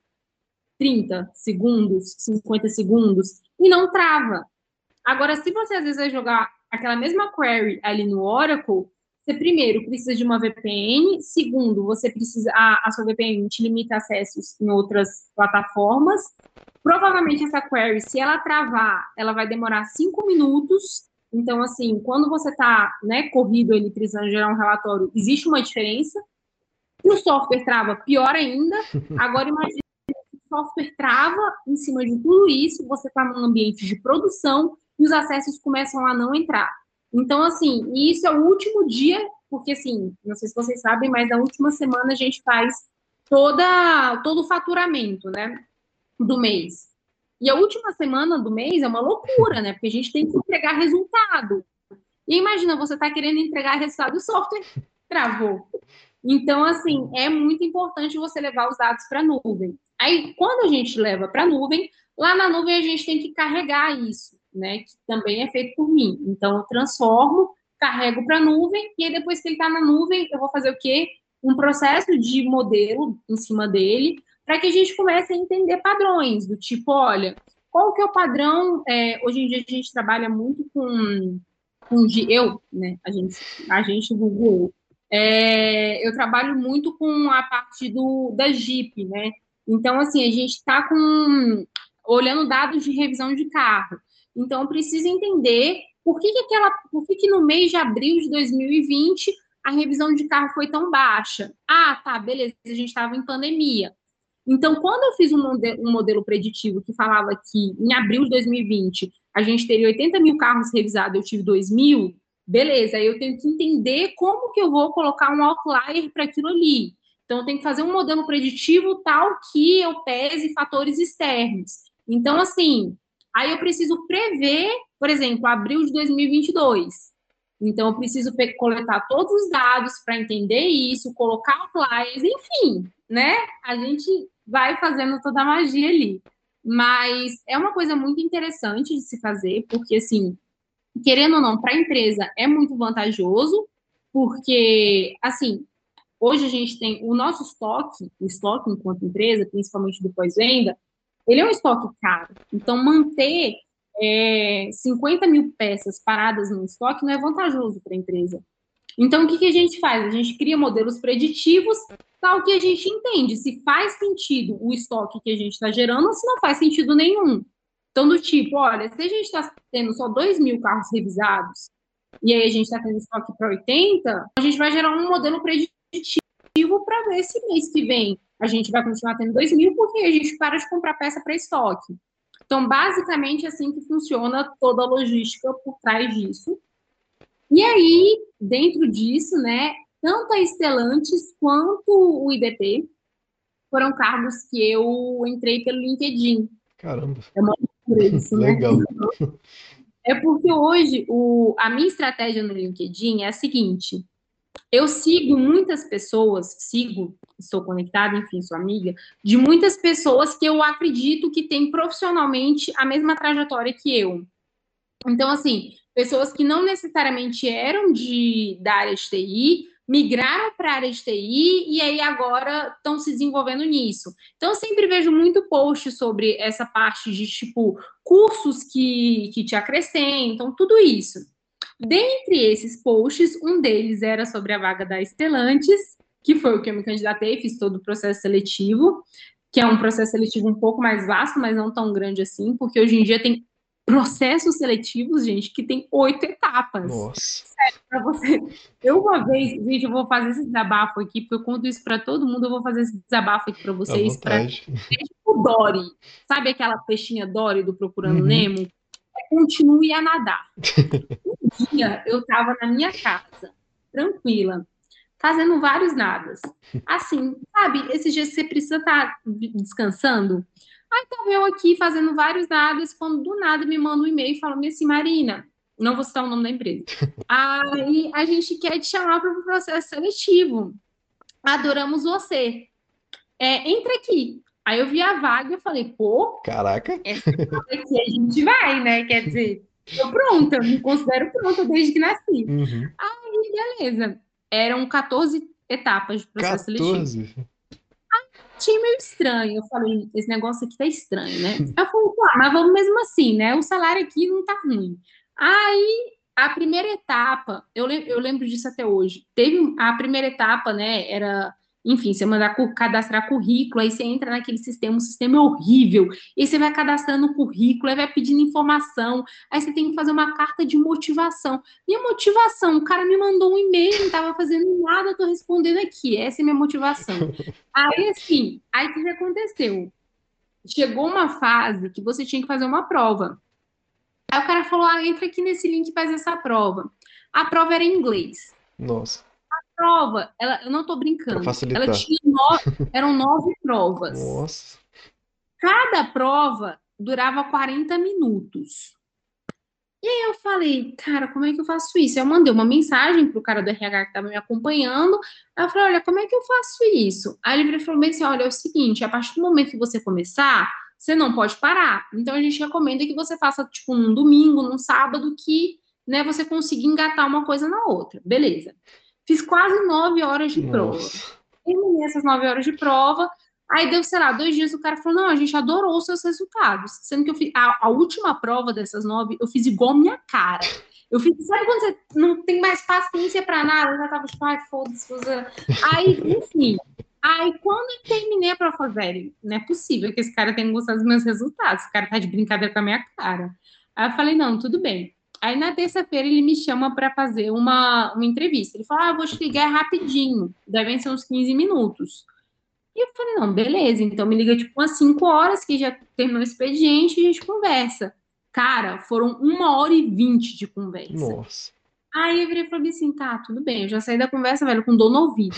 30 segundos, 50 segundos, e não trava. Agora, se você às vezes vai jogar aquela mesma query ali no Oracle, você primeiro precisa de uma VPN, segundo, você precisa a, a sua VPN te limita acessos em outras plataformas. Provavelmente essa query, se ela travar, ela vai demorar cinco minutos. Então, assim, quando você está né, corrido ele precisando gerar um relatório, existe uma diferença. Se o software trava, pior ainda. Agora, imagine se o software trava em cima de tudo isso, você está num ambiente de produção e os acessos começam a não entrar. Então, assim, isso é o último dia, porque, assim, não sei se vocês sabem, mas na última semana a gente faz toda, todo o faturamento, né, do mês. E a última semana do mês é uma loucura, né? Porque a gente tem que entregar resultado. E imagina, você está querendo entregar resultado, o software travou. Então, assim, é muito importante você levar os dados para a nuvem. Aí, quando a gente leva para a nuvem, lá na nuvem a gente tem que carregar isso, né? Que também é feito por mim. Então, eu transformo, carrego para a nuvem, e aí depois que ele está na nuvem, eu vou fazer o quê? Um processo de modelo em cima dele, para que a gente comece a entender padrões, do tipo, olha, qual que é o padrão? É, hoje em dia a gente trabalha muito com, com eu, né? A gente, a gente Google, é, eu trabalho muito com a parte do da Jeep, né? Então, assim, a gente está com olhando dados de revisão de carro. Então, eu preciso entender por que, que aquela, por que, que no mês de abril de 2020 a revisão de carro foi tão baixa? Ah, tá, beleza, a gente estava em pandemia. Então, quando eu fiz um modelo, um modelo, preditivo que falava que em abril de 2020 a gente teria 80 mil carros revisados, eu tive 2 mil, beleza, aí eu tenho que entender como que eu vou colocar um outlier para aquilo ali. Então, eu tenho que fazer um modelo preditivo tal que eu pese fatores externos. Então, assim, aí eu preciso prever, por exemplo, abril de 2022. Então, eu preciso coletar todos os dados para entender isso, colocar outliers, enfim, né? A gente vai fazendo toda a magia ali. Mas é uma coisa muito interessante de se fazer, porque, assim, querendo ou não, para a empresa é muito vantajoso, porque, assim, hoje a gente tem o nosso estoque, o estoque enquanto empresa, principalmente do pós-venda, ele é um estoque caro. Então, manter é, 50 mil peças paradas no estoque não é vantajoso para a empresa. Então, o que, que a gente faz? A gente cria modelos preditivos, tal que a gente entende se faz sentido o estoque que a gente está gerando ou se não faz sentido nenhum. Então, do tipo, olha, se a gente está tendo só 2 mil carros revisados e aí a gente está tendo estoque para 80, a gente vai gerar um modelo preditivo para ver se mês que vem a gente vai continuar tendo 2 mil porque a gente para de comprar peça para estoque. Então, basicamente, é assim que funciona toda a logística por trás disso. E aí, dentro disso, né, tanto a Estelantes quanto o IDP foram cargos que eu entrei pelo LinkedIn. Caramba. É uma isso, né? Legal. É porque hoje o, a minha estratégia no LinkedIn é a seguinte: eu sigo muitas pessoas, sigo, estou conectada, enfim, sou amiga, de muitas pessoas que eu acredito que têm profissionalmente a mesma trajetória que eu. Então, assim, pessoas que não necessariamente eram de da área de TI, migraram para a área de TI e aí agora estão se desenvolvendo nisso. Então, eu sempre vejo muito post sobre essa parte de, tipo, cursos que, que te acrescentam, tudo isso. Dentre esses posts, um deles era sobre a vaga da Estelantes, que foi o que eu me candidatei, fiz todo o processo seletivo, que é um processo seletivo um pouco mais vasto, mas não tão grande assim, porque hoje em dia tem processos seletivos, gente, que tem oito etapas. Nossa. Sério, pra você. Eu uma vez, gente, eu vou fazer esse desabafo aqui, porque eu conto isso para todo mundo, eu vou fazer esse desabafo aqui para vocês. Pra... O Dory. Sabe aquela peixinha Dory do Procurando uhum. Nemo? Continue a nadar. um dia eu estava na minha casa, tranquila, fazendo vários nadas. Assim, sabe, esses dias você precisa estar tá descansando. Aí tava eu aqui fazendo vários nadas, quando do nada me manda um e-mail falando assim, Marina, não vou citar o nome da empresa. Aí a gente quer te chamar para o processo seletivo. Adoramos você. É, entra aqui. Aí eu vi a vaga e falei, pô. Caraca. Essa aqui a gente vai, né? Quer dizer, tô pronta, me considero pronta desde que nasci. Uhum. Aí, beleza. Eram 14 etapas de processo 14? seletivo achei meio estranho. Eu falei, esse negócio aqui tá estranho, né? Eu falei, mas vamos mesmo assim, né? O salário aqui não tá ruim. Aí, a primeira etapa, eu, eu lembro disso até hoje. Teve a primeira etapa, né? Era enfim, você mandar cadastrar currículo, aí você entra naquele sistema, o sistema é horrível, e você vai cadastrando o currículo, aí vai pedindo informação, aí você tem que fazer uma carta de motivação. Minha motivação, o cara me mandou um e-mail, não estava fazendo nada, eu tô respondendo aqui, essa é minha motivação. Aí, assim, aí o que aconteceu? Chegou uma fase que você tinha que fazer uma prova. Aí o cara falou, ah, entra aqui nesse link e faz essa prova. A prova era em inglês. Nossa prova, ela, eu não estou brincando. Ela tinha nove, eram nove provas. Nossa. Cada prova durava 40 minutos. E aí eu falei, cara, como é que eu faço isso? Eu mandei uma mensagem pro cara do RH que estava me acompanhando. Aí eu falei, olha, como é que eu faço isso? Aí ele falou bem assim, olha, é o seguinte, a partir do momento que você começar, você não pode parar. Então a gente recomenda que você faça, tipo, num domingo, num sábado, que né, você consiga engatar uma coisa na outra. Beleza. Fiz quase nove horas de prova. Terminei essas nove horas de prova. Aí deu, sei lá, dois dias o cara falou: não, a gente adorou os seus resultados. Sendo que eu fiz a, a última prova dessas nove, eu fiz igual minha cara. Eu fiz, sabe quando você não tem mais paciência para nada? Eu já tava tipo, ai, foda-se. Aí, enfim. Aí, quando eu terminei a prova, velho, não é possível que esse cara tenha gostado dos meus resultados. Esse cara tá de brincadeira com a minha cara. Aí eu falei: não, tudo bem. Aí, na terça-feira, ele me chama para fazer uma, uma entrevista. Ele fala: ah, vou te ligar rapidinho. Devem ser uns 15 minutos. E eu falei, não, beleza, então me liga tipo umas 5 horas que já terminou o expediente e a gente conversa. Cara, foram uma hora e vinte de conversa. Nossa. Aí eu virei e falei assim, tá, tudo bem, eu já saí da conversa, velho, com dor no ouvido.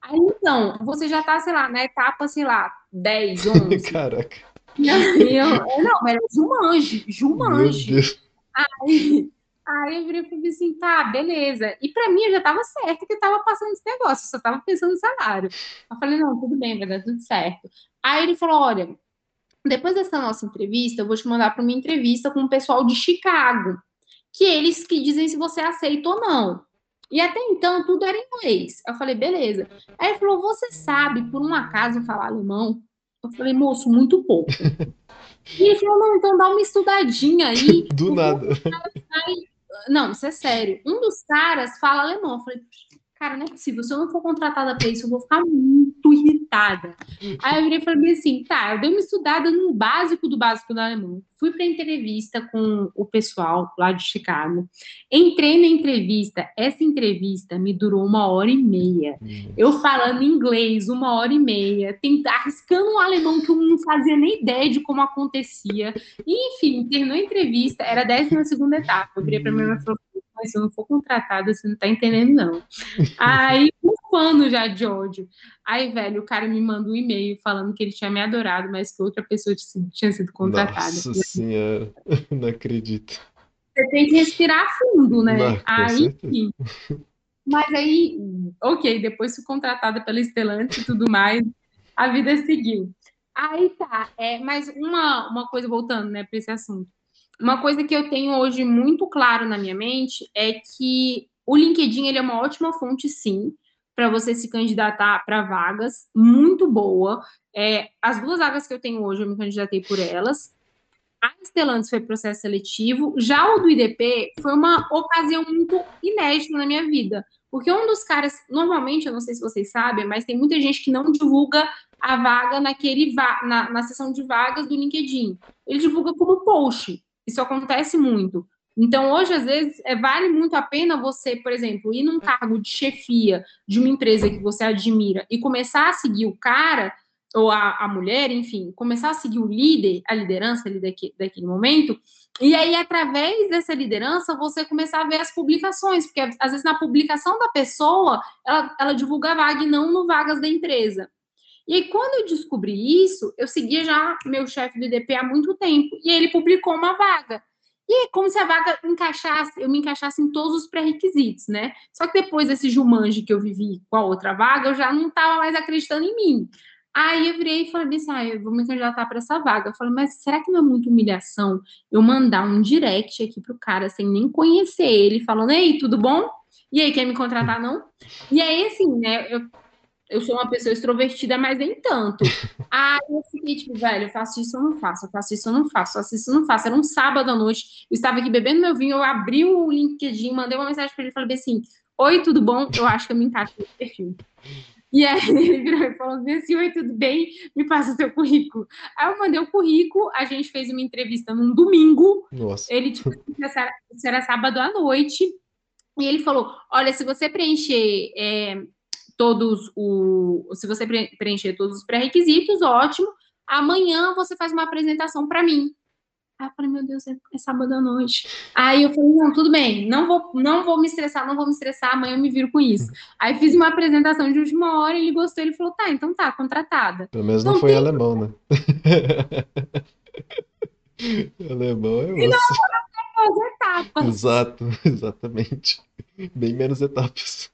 Aí então, você já tá, sei lá, na etapa, sei lá, 10, 11. Caraca. Aí eu, não, mas Jumanji, Jumanji. Meu Deus. Aí, Aí eu virei e falei assim, tá, beleza. E para mim eu já estava certo que estava passando esse negócio, eu só estava pensando no salário. Eu falei, não, tudo bem, vai dar tudo certo. Aí ele falou, olha, depois dessa nossa entrevista, eu vou te mandar para uma entrevista com o pessoal de Chicago, que eles que dizem se você aceita ou não. E até então tudo era inglês. Eu falei, beleza. Aí ele falou, você sabe, por um acaso, falar alemão? Eu falei, moço, muito pouco. e ele falou, não, então dá uma estudadinha aí. Do nada. Aí, não, isso é sério. Um dos caras fala alemão. Eu falei, cara, não é possível. Se eu não for contratada para isso, eu vou ficar muito irritada. Aí eu virei e falei assim: tá, eu dei uma estudada no básico do básico do alemão. Fui para entrevista com o pessoal lá de Chicago. Entrei na entrevista. Essa entrevista me durou uma hora e meia. Eu falando inglês, uma hora e meia, arriscando um alemão que eu não fazia nem ideia de como acontecia. E, enfim, terminou a entrevista, era a décima segunda etapa. Eu virei para mim e falei, mas se eu não for contratada, você não tá entendendo, não. Aí, um pano já de ódio. Aí, velho, o cara me manda um e-mail falando que ele tinha me adorado, mas que outra pessoa tinha sido contratada. Nossa senhora, não acredito. Você tem que respirar fundo, né? Não, aí, enfim. Mas aí, ok, depois fui contratada pela Estelante e tudo mais, a vida seguiu. Aí tá, é, mas uma, uma coisa voltando, né, para esse assunto. Uma coisa que eu tenho hoje muito claro na minha mente é que o LinkedIn ele é uma ótima fonte, sim, para você se candidatar para vagas, muito boa. É, as duas vagas que eu tenho hoje, eu me candidatei por elas. A Stellantis foi processo seletivo, já o do IDP foi uma ocasião muito inédita na minha vida, porque um dos caras, normalmente, eu não sei se vocês sabem, mas tem muita gente que não divulga a vaga naquele na, na seção de vagas do LinkedIn. Ele divulga como post. Isso acontece muito. Então, hoje, às vezes, é, vale muito a pena você, por exemplo, ir num cargo de chefia de uma empresa que você admira e começar a seguir o cara, ou a, a mulher, enfim, começar a seguir o líder, a liderança ali daquele momento, e aí, através dessa liderança, você começar a ver as publicações, porque às vezes na publicação da pessoa, ela, ela divulga a vaga e não no vagas da empresa. E aí, quando eu descobri isso, eu seguia já meu chefe do IDP há muito tempo, e ele publicou uma vaga. E é como se a vaga encaixasse, eu me encaixasse em todos os pré-requisitos, né? Só que depois desse Jumanji que eu vivi com a outra vaga, eu já não estava mais acreditando em mim. Aí eu virei e falei assim: ah, eu vou me candidatar para essa vaga. Eu falei, mas será que não é muita humilhação eu mandar um direct aqui pro cara sem nem conhecer ele, falando, ei, tudo bom? E aí, quer me contratar, não? E aí, assim, né? Eu eu sou uma pessoa extrovertida, mas nem tanto. Aí eu fiquei tipo, velho, eu faço isso, eu não faço, eu faço isso, eu não faço, eu faço isso, eu não faço. Era um sábado à noite, eu estava aqui bebendo meu vinho, eu abri o LinkedIn, mandei uma mensagem para ele e falei assim: Oi, tudo bom? Eu acho que eu me encaixo nesse perfil. E aí ele virou e falou assim: Oi, tudo bem? Me passa o seu currículo. Aí eu mandei o currículo, a gente fez uma entrevista num domingo. Nossa. Ele, tipo, isso era sábado à noite. E ele falou: Olha, se você preencher. É, todos o. Se você preencher todos os pré-requisitos, ótimo. Amanhã você faz uma apresentação para mim. Aí eu falei, meu Deus, é, é, sábado à noite. Aí eu falei, não, tudo bem, não vou, não vou me estressar, não vou me estressar, amanhã eu me viro com isso. Aí fiz uma apresentação de última hora, ele gostou, ele falou, tá, então tá, contratada. Pelo menos não, não foi tem... alemão, né? Alemão é E não osso. as etapas. Exato, exatamente. Bem menos etapas.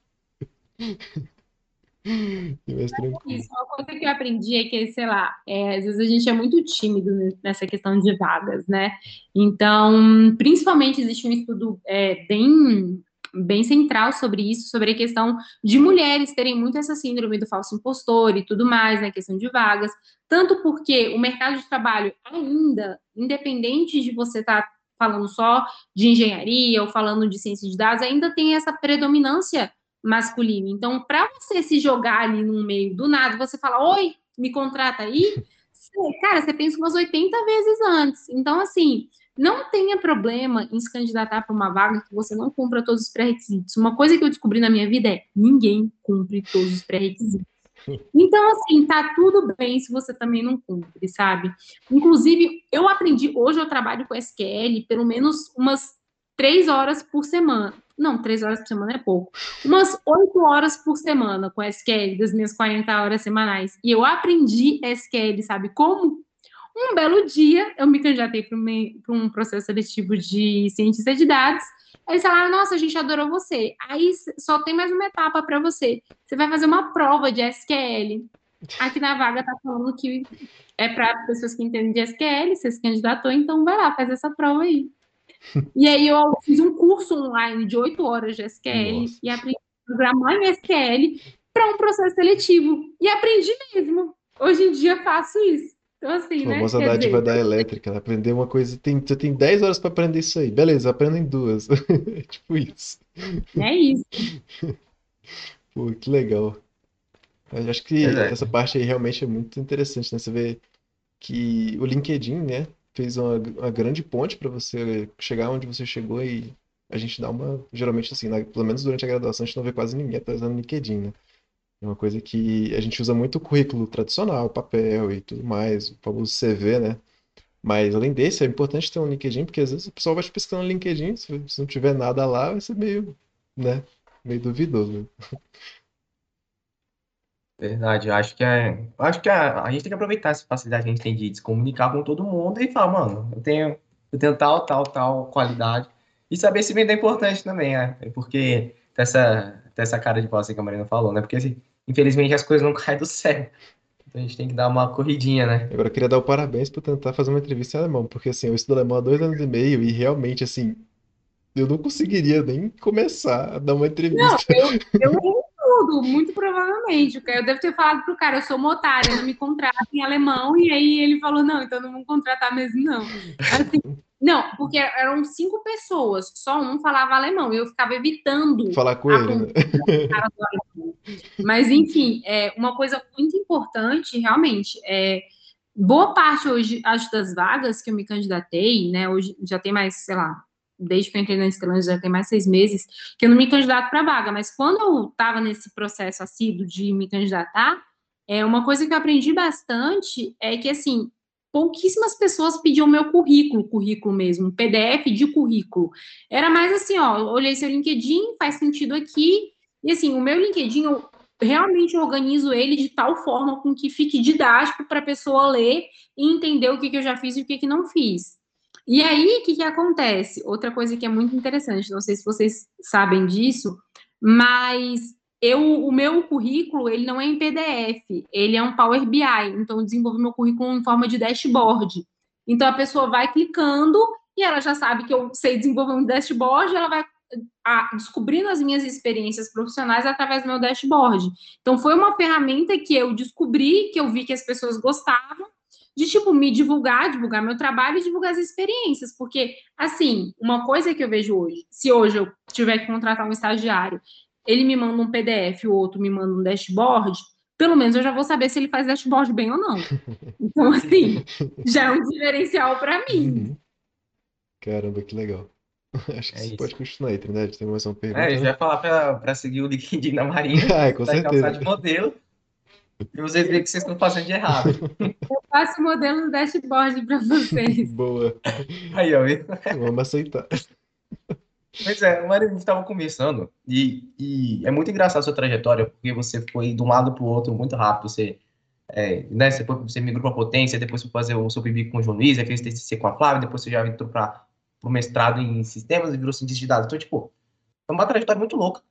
E mais tranquilo. Isso, uma coisa que eu aprendi é que, sei lá, é, às vezes a gente é muito tímido nessa questão de vagas, né? Então, principalmente existe um estudo é, bem, bem central sobre isso, sobre a questão de mulheres terem muito essa síndrome do falso impostor e tudo mais, na né, questão de vagas, tanto porque o mercado de trabalho ainda, independente de você estar tá falando só de engenharia ou falando de ciência de dados, ainda tem essa predominância masculino. Então, para você se jogar ali no meio do nada, você fala, oi, me contrata aí, cara, você pensa umas 80 vezes antes. Então, assim, não tenha problema em se candidatar para uma vaga que você não cumpra todos os pré-requisitos. Uma coisa que eu descobri na minha vida é ninguém cumpre todos os pré-requisitos. Então, assim, tá tudo bem se você também não cumpre, sabe? Inclusive, eu aprendi, hoje eu trabalho com SQL pelo menos umas três horas por semana. Não, três horas por semana é pouco. Umas oito horas por semana com SQL, das minhas 40 horas semanais. E eu aprendi SQL, sabe como? Um belo dia, eu me candidatei para um processo seletivo de cientista de dados. Eles falaram: Nossa, a gente adorou você. Aí só tem mais uma etapa para você. Você vai fazer uma prova de SQL. Aqui na vaga tá falando que é para pessoas que entendem de SQL, você se candidatou, então vai lá, faz essa prova aí. E aí eu fiz um curso online de oito horas de SQL Nossa. e aprendi a programar em SQL para um processo seletivo. E aprendi mesmo. Hoje em dia faço isso. Então, assim, a famosa né? dádiva dizer... da elétrica, né? aprender uma coisa, tem, você tem 10 horas para aprender isso aí. Beleza, aprenda em duas. é tipo isso. É isso. Pô, que legal. Eu acho que é. essa parte aí realmente é muito interessante, né? Você vê que o LinkedIn, né? Fez uma, uma grande ponte para você chegar onde você chegou e a gente dá uma. Geralmente, assim, na, pelo menos durante a graduação, a gente não vê quase ninguém usando LinkedIn, né? É uma coisa que a gente usa muito o currículo tradicional, papel e tudo mais, o famoso CV, né? Mas além desse, é importante ter um LinkedIn, porque às vezes o pessoal vai te pesquisando no LinkedIn, se, se não tiver nada lá, vai ser meio, né? Meio duvidoso. Verdade, eu acho que é. Eu acho que a, a gente tem que aproveitar essa facilidade que a gente tem de se comunicar com todo mundo e falar, mano, eu tenho, eu tenho tal, tal, tal qualidade. E saber se vender é importante também, né? Porque tem essa, tem essa cara de pau assim que a Marina falou, né? Porque assim, infelizmente as coisas não caem do céu. Então a gente tem que dar uma corridinha, né? Agora eu queria dar o parabéns por tentar fazer uma entrevista em alemão, porque assim, eu estudo alemão há dois anos e meio e realmente, assim, eu não conseguiria nem começar a dar uma entrevista. Não, eu, eu muito provavelmente. Eu devo ter falado pro cara, eu sou uma otária, não me contrata em alemão, e aí ele falou, não, então não vou contratar mesmo, não. Assim, não, porque eram cinco pessoas, só um falava alemão, eu ficava evitando falar com ele, né? Mas, enfim, é, uma coisa muito importante, realmente, é boa parte hoje das vagas que eu me candidatei, né, hoje já tem mais, sei lá, desde que eu entrei na Stellantis já tem mais seis meses, que eu não me candidato para vaga, mas quando eu estava nesse processo assíduo de me candidatar, é uma coisa que eu aprendi bastante é que, assim, pouquíssimas pessoas pediam meu currículo, currículo mesmo, PDF de currículo. Era mais assim, ó, olhei seu LinkedIn, faz sentido aqui, e assim, o meu LinkedIn, eu realmente organizo ele de tal forma com que fique didático para a pessoa ler e entender o que, que eu já fiz e o que, que não fiz. E aí, o que, que acontece? Outra coisa que é muito interessante, não sei se vocês sabem disso, mas eu, o meu currículo, ele não é em PDF, ele é um Power BI, então eu desenvolvo meu currículo em forma de dashboard. Então a pessoa vai clicando e ela já sabe que eu sei desenvolver um dashboard, ela vai a, descobrindo as minhas experiências profissionais através do meu dashboard. Então foi uma ferramenta que eu descobri, que eu vi que as pessoas gostavam, de tipo me divulgar, divulgar meu trabalho e divulgar as experiências, porque assim, uma coisa que eu vejo hoje, se hoje eu tiver que contratar um estagiário, ele me manda um PDF, o outro me manda um dashboard, pelo menos eu já vou saber se ele faz dashboard bem ou não. Então assim, já é um diferencial para mim. Uhum. Caramba, que legal. Acho que é você isso. pode continuar aí, Trindade. Tem mais uma pergunta? É, eu já ia falar para seguir o LinkedIn da Marinha. ah, com certeza. de modelo. E vocês veem que vocês estão fazendo de errado. Eu faço o modelo no dashboard para vocês. Boa. Aí, ó. Vamos aceitar. Pois é, o a gente estava conversando e, e, é muito engraçado a sua trajetória, porque você foi de um lado para o outro muito rápido. Você é, né, você, você migrou para potência, depois foi fazer o seu PIB com o João Luiz, aí fez TCC com a Flávia, depois você já entrou para o mestrado em sistemas e virou cientista de dados. Então, tipo, é uma trajetória muito louca.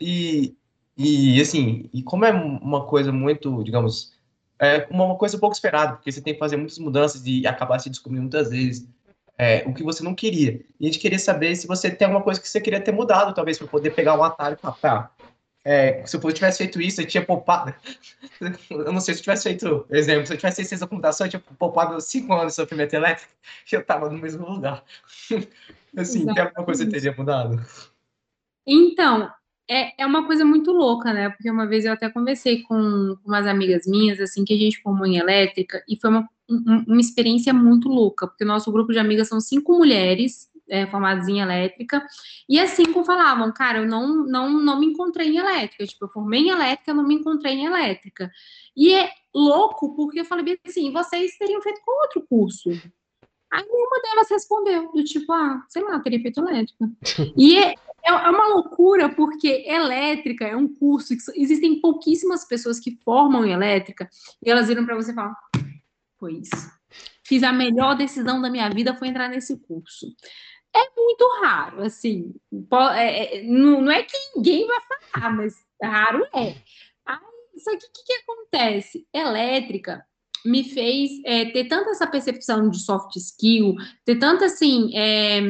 E, e assim, e como é uma coisa muito, digamos, é uma coisa pouco esperada, porque você tem que fazer muitas mudanças e acabar se descobrindo muitas vezes é, o que você não queria. E a gente queria saber se você tem alguma coisa que você queria ter mudado, talvez, para poder pegar um atalho e falar, tá, é, se eu tivesse feito isso, eu tinha poupado. Eu não sei se eu tivesse feito, exemplo, se eu tivesse ciência da computação, eu tinha poupado cinco anos de sofrimento elétrico e eu estava no mesmo lugar. Assim, Exatamente. tem alguma coisa que teria mudado? Então, é, é uma coisa muito louca, né? Porque uma vez eu até conversei com, umas amigas minhas, assim, que a gente formou em elétrica, e foi uma, um, uma experiência muito louca, porque o nosso grupo de amigas são cinco mulheres, é, formadas em elétrica, e as cinco falavam, cara, eu não, não, não me encontrei em elétrica, tipo, eu formei em elétrica, eu não me encontrei em elétrica. E é louco, porque eu falei assim, vocês teriam feito com outro curso. Aí uma delas respondeu, do tipo, ah, sei lá, teria feito elétrica. e é, é, é uma loucura, porque elétrica é um curso que existem pouquíssimas pessoas que formam em elétrica, e elas viram para você e falam, foi isso. Fiz a melhor decisão da minha vida foi entrar nesse curso. É muito raro, assim. É, é, não, não, é que ninguém vai falar, mas raro é. Aí, só que o que, que acontece? Elétrica me fez é, ter tanta essa percepção de soft skill, ter tanto assim, é,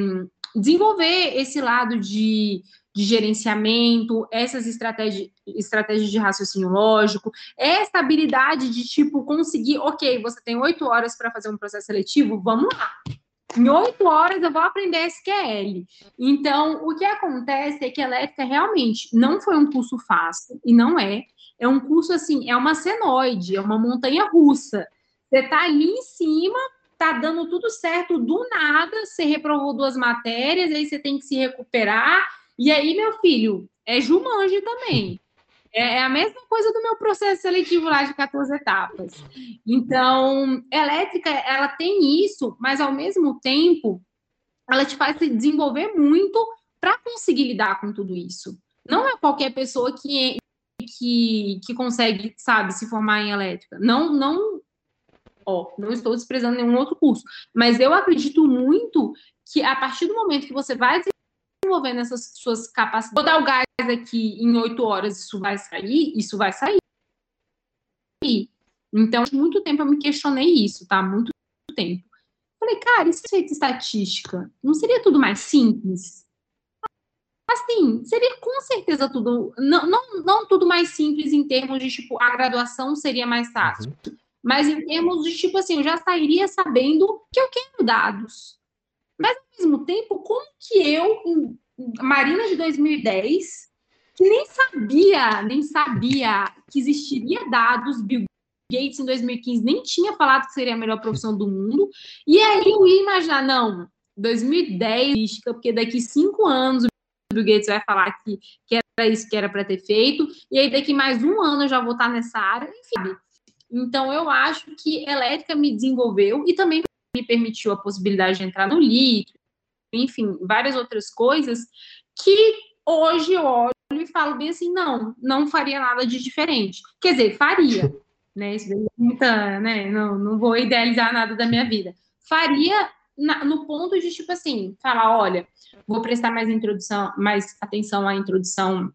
desenvolver esse lado de, de gerenciamento, essas estratégias, estratégias de raciocínio lógico, essa habilidade de tipo conseguir, ok, você tem oito horas para fazer um processo seletivo, vamos lá. Em oito horas eu vou aprender SQL. Então, o que acontece é que a elétrica realmente não foi um curso fácil, e não é. É um curso assim, é uma senoide, é uma montanha russa. Você está ali em cima, tá dando tudo certo do nada, você reprovou duas matérias, aí você tem que se recuperar. E aí, meu filho, é Jumanji também. É, é a mesma coisa do meu processo seletivo lá de 14 etapas. Então, elétrica, ela tem isso, mas ao mesmo tempo, ela te faz se desenvolver muito para conseguir lidar com tudo isso. Não é qualquer pessoa que, que, que consegue, sabe, se formar em elétrica. Não, não, ó, não estou desprezando nenhum outro curso, mas eu acredito muito que a partir do momento que você vai desenvolvendo essas suas capacidades, vou dar o gás aqui em oito horas, isso vai sair, isso vai sair. Então, muito tempo eu me questionei isso, tá? Muito tempo. Falei, cara, isso é estatística, não seria tudo mais simples? Assim, seria com certeza tudo, não, não, não tudo mais simples em termos de, tipo, a graduação seria mais fácil. Uhum. Mas em termos de, tipo assim, eu já sairia sabendo que eu quero dados. Mas, ao mesmo tempo, como que eu, Marina de 2010, que nem sabia, nem sabia que existiria dados. Bill Gates em 2015 nem tinha falado que seria a melhor profissão do mundo. E aí eu ia imaginar, não, 2010, porque daqui cinco anos o Bill Gates vai falar que, que era isso que era para ter feito, e aí daqui mais um ano eu já vou estar nessa área, enfim. Então eu acho que elétrica me desenvolveu e também me permitiu a possibilidade de entrar no litro, enfim, várias outras coisas que hoje eu olho e falo bem assim, não, não faria nada de diferente. Quer dizer, faria, né? Isso é muita, né? Não, não vou idealizar nada da minha vida. Faria na, no ponto de, tipo assim, falar, olha, vou prestar mais introdução, mais atenção à introdução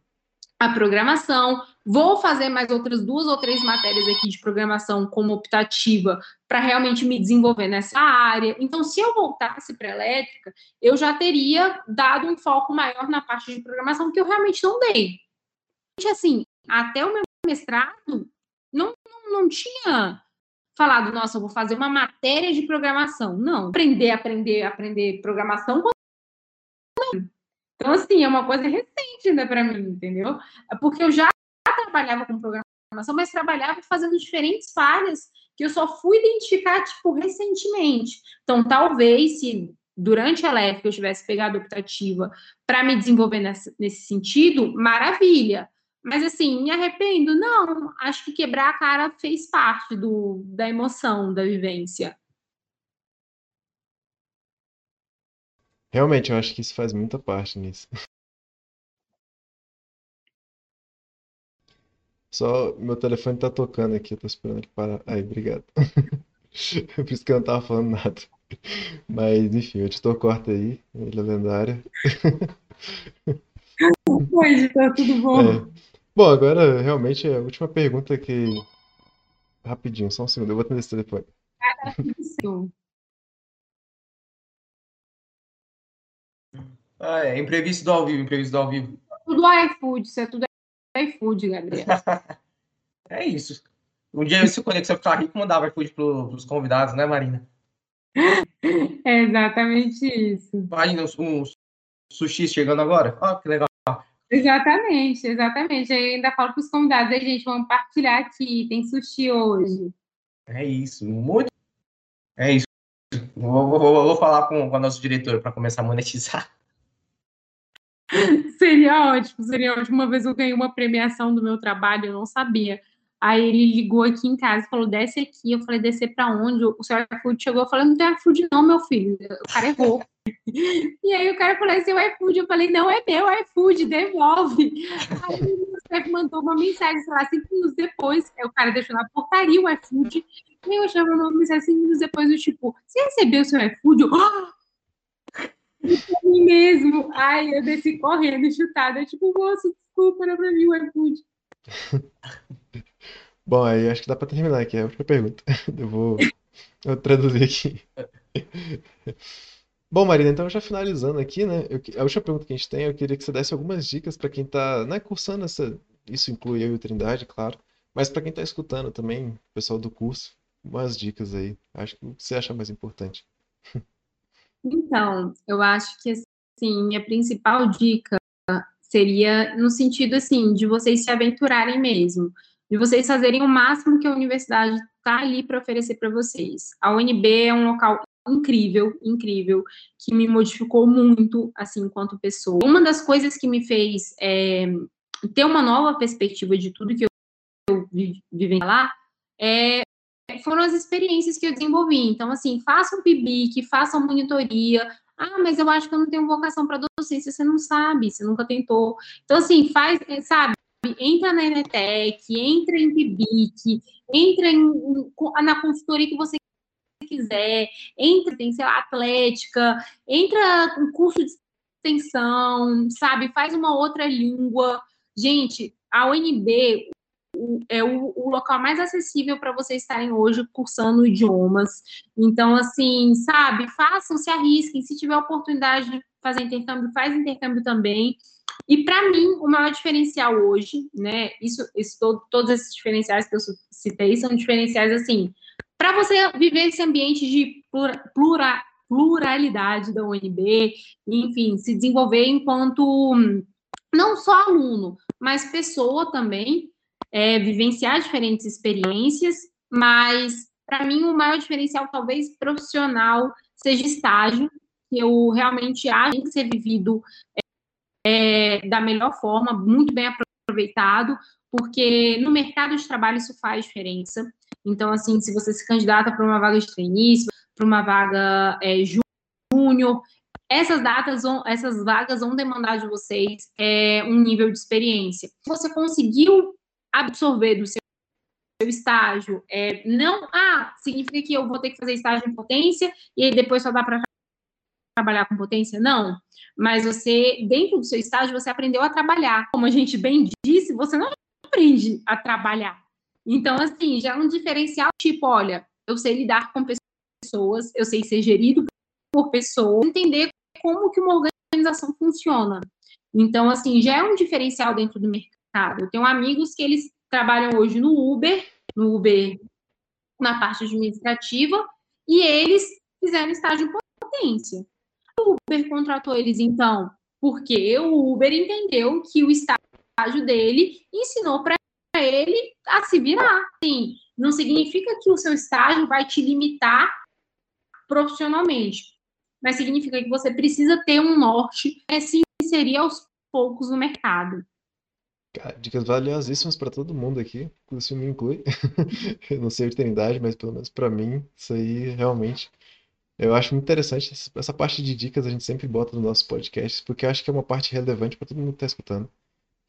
à programação, vou fazer mais outras duas ou três matérias aqui de programação como optativa para realmente me desenvolver nessa área. Então, se eu voltasse para elétrica, eu já teria dado um foco maior na parte de programação que eu realmente não dei. Assim, até o meu mestrado não, não, não tinha falado, nossa, eu vou fazer uma matéria de programação. Não, aprender, aprender, aprender programação. Então, assim, é uma coisa recente ainda para mim, entendeu? É porque eu já trabalhava com programação, mas trabalhava fazendo diferentes falhas que eu só fui identificar, tipo, recentemente. Então, talvez, se durante a LEF eu tivesse pegado optativa para me desenvolver nesse sentido, maravilha. Mas, assim, me arrependo? Não. Acho que quebrar a cara fez parte do, da emoção, da vivência. Realmente, eu acho que isso faz muita parte nisso. Só meu telefone tá tocando aqui, eu tô esperando ele parar. Aí, obrigado. Por isso que eu não tava falando nada. Mas, enfim, o editor corta aí, ele é lendário. Oi, tá tudo bom? É. Bom, agora realmente a última pergunta que. Rapidinho, só um segundo, eu vou atender esse telefone. Isso. Ah, é, imprevisto do ao vivo, imprevisto do ao vivo. Tudo iFood, isso é tudo iFood, Gabriel. É isso. Um dia se o Conexão ficar rico, mandava iFood pro, pros convidados, né, Marina? É exatamente isso. Imagina uns, uns sushi chegando agora. Ó, que legal. Exatamente, exatamente. Eu ainda falo para os convidados, aí, gente, vamos partilhar aqui, tem sushi hoje. É isso, muito. É isso. Vou, vou, vou- falar com, com a nossa diretora para começar a monetizar. Seria ótimo, seria ótimo. Uma vez eu ganhei uma premiação do meu trabalho, eu não sabia. Aí ele ligou aqui em casa e falou: desce aqui. Eu falei: descer para onde? O seu iFood chegou. Eu falei: não tem iFood, não, meu filho. O cara errou. e aí o cara falou: é seu iFood. Eu falei: não é meu iFood, devolve. Aí o chefe mandou uma mensagem, sei lá, cinco minutos depois. Aí o cara deixou na portaria o iFood. E eu mandou uma mensagem cinco minutos depois, do tipo: você recebeu o seu iFood? Eu, "Ah!" Pra mim mesmo. Ai, eu desci correndo, chutada. Tipo, moço, desculpa, era pra mim o iFood. Bom, aí acho que dá pra terminar aqui, é a última pergunta. Eu vou, eu vou traduzir aqui. Bom, Marina, então já finalizando aqui, né? eu a última pergunta que a gente tem, eu queria que você desse algumas dicas para quem tá, né, cursando essa. Isso inclui eu e o Trindade, claro. Mas para quem tá escutando também, o pessoal do curso, umas dicas aí. Acho que o que você acha mais importante. Então, eu acho que assim, minha principal dica seria no sentido assim de vocês se aventurarem mesmo, de vocês fazerem o máximo que a universidade está ali para oferecer para vocês. A UNB é um local incrível, incrível, que me modificou muito assim enquanto pessoa. Uma das coisas que me fez é, ter uma nova perspectiva de tudo que eu vivi lá é foram as experiências que eu desenvolvi. Então, assim, façam PIBIC, façam monitoria. Ah, mas eu acho que eu não tenho vocação para docência. Você não sabe, você nunca tentou. Então, assim, faz, eh, sabe? Entra na Enetec, entra em PIBIC, entra em- na consultoria que você quiser, entra, tem, sei lá, atlética, entra em curso de extensão, sabe? Faz uma outra língua. Gente, a UNB, é o, o local mais acessível para vocês estarem hoje cursando idiomas. Então, assim, sabe, façam, se arrisquem. Se tiver oportunidade de fazer intercâmbio, faz intercâmbio também. E para mim, o maior diferencial hoje, né? Isso, isso todo- todos esses diferenciais que eu citei são diferenciais assim, para você viver esse ambiente de plura, plura- pluralidade da UNB, enfim, se desenvolver enquanto hum, não só aluno, mas pessoa também, é, vivenciar diferentes experiências, mas para mim o maior diferencial, talvez profissional, seja estágio, que eu realmente acho que ser vivido é, da melhor forma, muito bem aproveitado, porque no mercado de trabalho isso faz diferença. Então, assim, se você se candidata para uma vaga de trainee, para uma vaga é, júnior, essas datas, vão, essas vagas vão demandar de vocês é, um nível de experiência. Você conseguiu absorver do seu, estágio, é, não, ah, significa que eu vou ter que fazer estágio em potência e depois só dá para trabalhar com potência? Não. Mas você, dentro do seu estágio, você aprendeu a trabalhar. Como a gente bem disse, você não aprende a trabalhar. Então, assim, já é um diferencial tipo, olha, eu sei lidar com pessoas, eu sei ser gerido por pessoas, entender como que uma organização funciona. Então, assim, já é um diferencial dentro do mercado. Eu tenho amigos que eles trabalham hoje no Uber, no Uber na parte administrativa, e eles fizeram estágio em potência. O Uber contratou eles, então, porque o Uber entendeu que o estágio dele ensinou para ele a se virar. Sim, não significa que o seu estágio vai te limitar profissionalmente, mas significa que você precisa ter um norte é se inserir aos poucos no mercado. Cara, dicas valiosíssimas para todo mundo aqui, inclusive me inclui. Eu não sei a eternidade, mas pelo menos para mim, isso aí realmente eu acho muito interessante. Essa parte de dicas a gente sempre bota nos nossos podcasts, porque eu acho que é uma parte relevante para todo mundo que está escutando.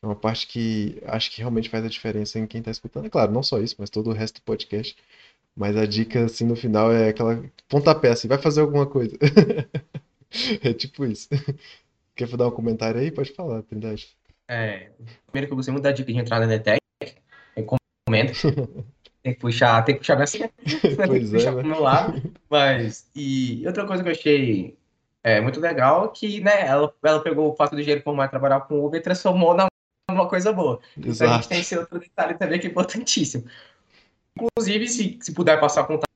É uma parte que acho que realmente faz a diferença em quem tá escutando. É claro, não só isso, mas todo o resto do podcast. Mas a dica, assim, no final é aquela pontapé, assim, vai fazer alguma coisa. É tipo isso. Quer dar um comentário aí? Pode falar, Trindade. É, primeiro que eu gostei muito da dica de entrada na ETEC, recomendo. Tem que puxar, tem que puxar minha Pois que puxar é, pro né? meu lado. Mas, e outra coisa que eu achei é, muito legal é que, né, ela, ela pegou o fato do dinheiro mais trabalhar com Uber e transformou na uma coisa boa. Então a gente Exato. tem esse outro detalhe também que é importantíssimo. Inclusive, se, se puder passar contato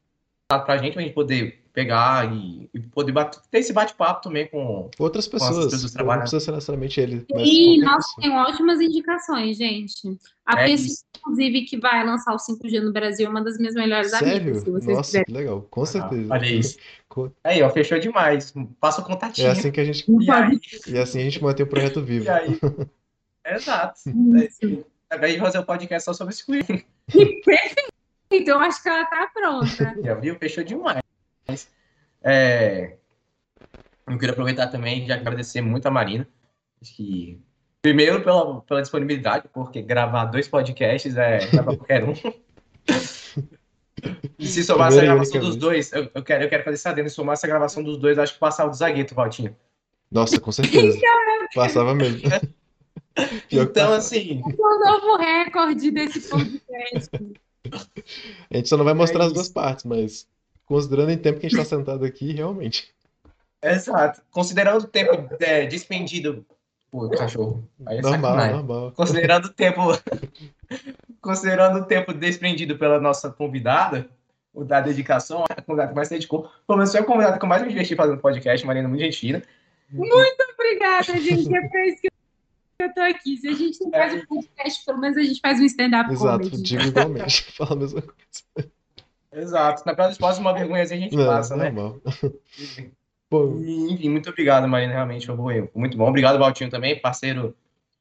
pra gente, pra gente poder pegar e, e poder bater, ter esse bate-papo também com. Outras as pessoas. pessoas Não precisa ser necessariamente ele, mas E nós temos ótimas indicações, gente. A É pessoa, isso. inclusive, que vai lançar o 5G no Brasil é uma das minhas melhores amigas, Sério? se vocês Nossa, quiserem. que legal. Com certeza. Olha isso. Aí, ó, fechou demais. Passa o É contatinho. assim que a gente, E aí, e assim a gente mantém o projeto vivo. e aí? Exato. Isso. Ao invés de fazer um podcast só sobre esse coelho. Perfeito, eu acho que ela tá pronta. Já viu? Fechou demais. É, eu queria aproveitar também e agradecer muito a Marina. Acho que, primeiro, pela, pela disponibilidade, porque gravar dois podcasts é é pra qualquer um. E se somasse a Primeira e gravação dos dois, eu, eu quero, eu quero fazer isso adendo, se somasse a gravação dos dois, acho que passava do zagueiro, Valtinho. Nossa, com certeza. Passava mesmo. Então, assim, O novo recorde desse podcast. A gente só não vai mostrar É as duas partes, mas considerando em tempo que a gente tá sentado aqui, realmente. exato. Considerando o tempo é, despendido. Pô, cachorro. Aí é Normal, sacanagem. normal. Considerando o tempo. considerando o tempo desprendido pela nossa convidada, o da dedicação, a convidada que mais se dedicou. Pelo menos foi a convidada que eu mais me diverti fazendo podcast, Marina, muito gente fina. Obrigada, gente. É pra isso que eu tô aqui. Se a gente não faz um podcast, pelo menos a gente faz um stand-up Exato, comedy. digo igualmente. Fala a mesma coisa. Exato. Na pior das hipóteses, uma vergonhazinha a gente Não, passa, né? normal. E, Enfim, muito obrigado, Marina, realmente foi bom- muito bom. Obrigado, Valtinho, também, parceiro.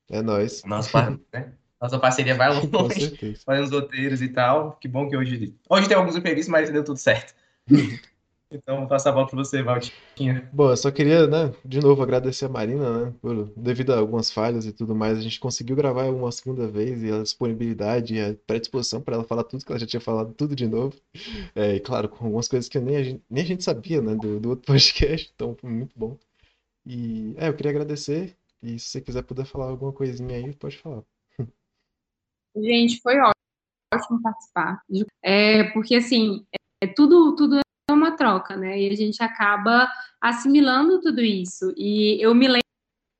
é nóis. Nosso, par- né? Nossa parceria vai longe. fazendo os roteiros e tal. Que bom que hoje. Hoje tem alguns imprevistos, mas deu tudo certo. Então, vou passar a bola para você, Valtinho. Bom, eu só queria, né, de novo agradecer a Marina, né, por, devido a algumas falhas e tudo mais, a gente conseguiu gravar uma segunda vez e a disponibilidade e a predisposição para ela falar tudo que ela já tinha falado, tudo de novo. É, e claro, com algumas coisas que nem a gente, nem a gente sabia, né, do, do outro podcast, então foi muito bom. E, é, eu queria agradecer e se você quiser poder falar alguma coisinha aí, pode falar. Gente, foi ótimo participar. É, porque, assim, é, tudo, tudo é uma troca, né? E a gente acaba assimilando tudo isso. E eu me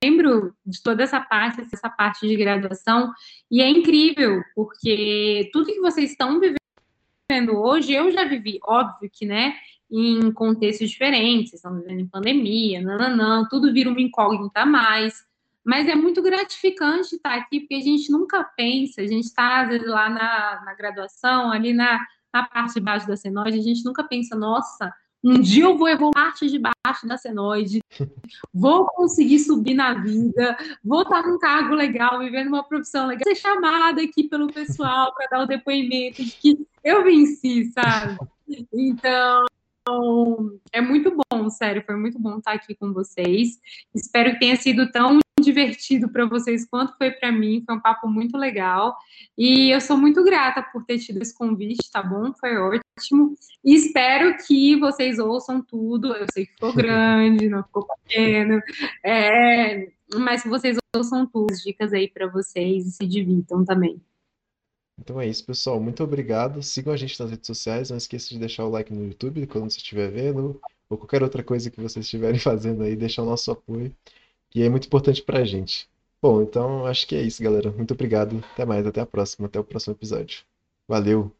lembro de toda essa parte, essa parte de graduação, e é incrível, porque tudo que vocês estão vivendo hoje, eu já vivi, óbvio que, né? Em contextos diferentes, vocês estão vivendo em pandemia, nananã, tudo vira uma incógnita a mais. Mas é muito gratificante estar aqui, porque a gente nunca pensa, a gente está, às vezes, lá na, na graduação, ali na, na parte de baixo da senoide, a gente nunca pensa, nossa, um dia eu vou evoluir parte de baixo da senoide, vou conseguir subir na vida, vou estar num cargo legal, vivendo uma profissão legal, ser chamada aqui pelo pessoal para dar o depoimento de que eu venci, sabe? Então, é muito bom, sério, foi muito bom estar aqui com vocês. Espero que tenha sido tão divertido para vocês quanto foi para mim. Foi um papo muito legal. E eu sou muito grata por ter tido esse convite, tá bom? Foi ótimo. E espero que vocês ouçam tudo. Eu sei que ficou grande, não ficou pequeno. É, mas que vocês ouçam tudo, as dicas aí para vocês e se divirtam também. Então é isso, pessoal. Muito obrigado. Sigam a gente nas redes sociais. Não esqueça de deixar o like no YouTube quando você estiver vendo, ou qualquer outra coisa que vocês estiverem fazendo aí, deixar o nosso apoio. E é muito importante pra gente. Bom, então acho que é isso, galera. Muito obrigado. Até mais, até a próxima, até o próximo episódio. Valeu!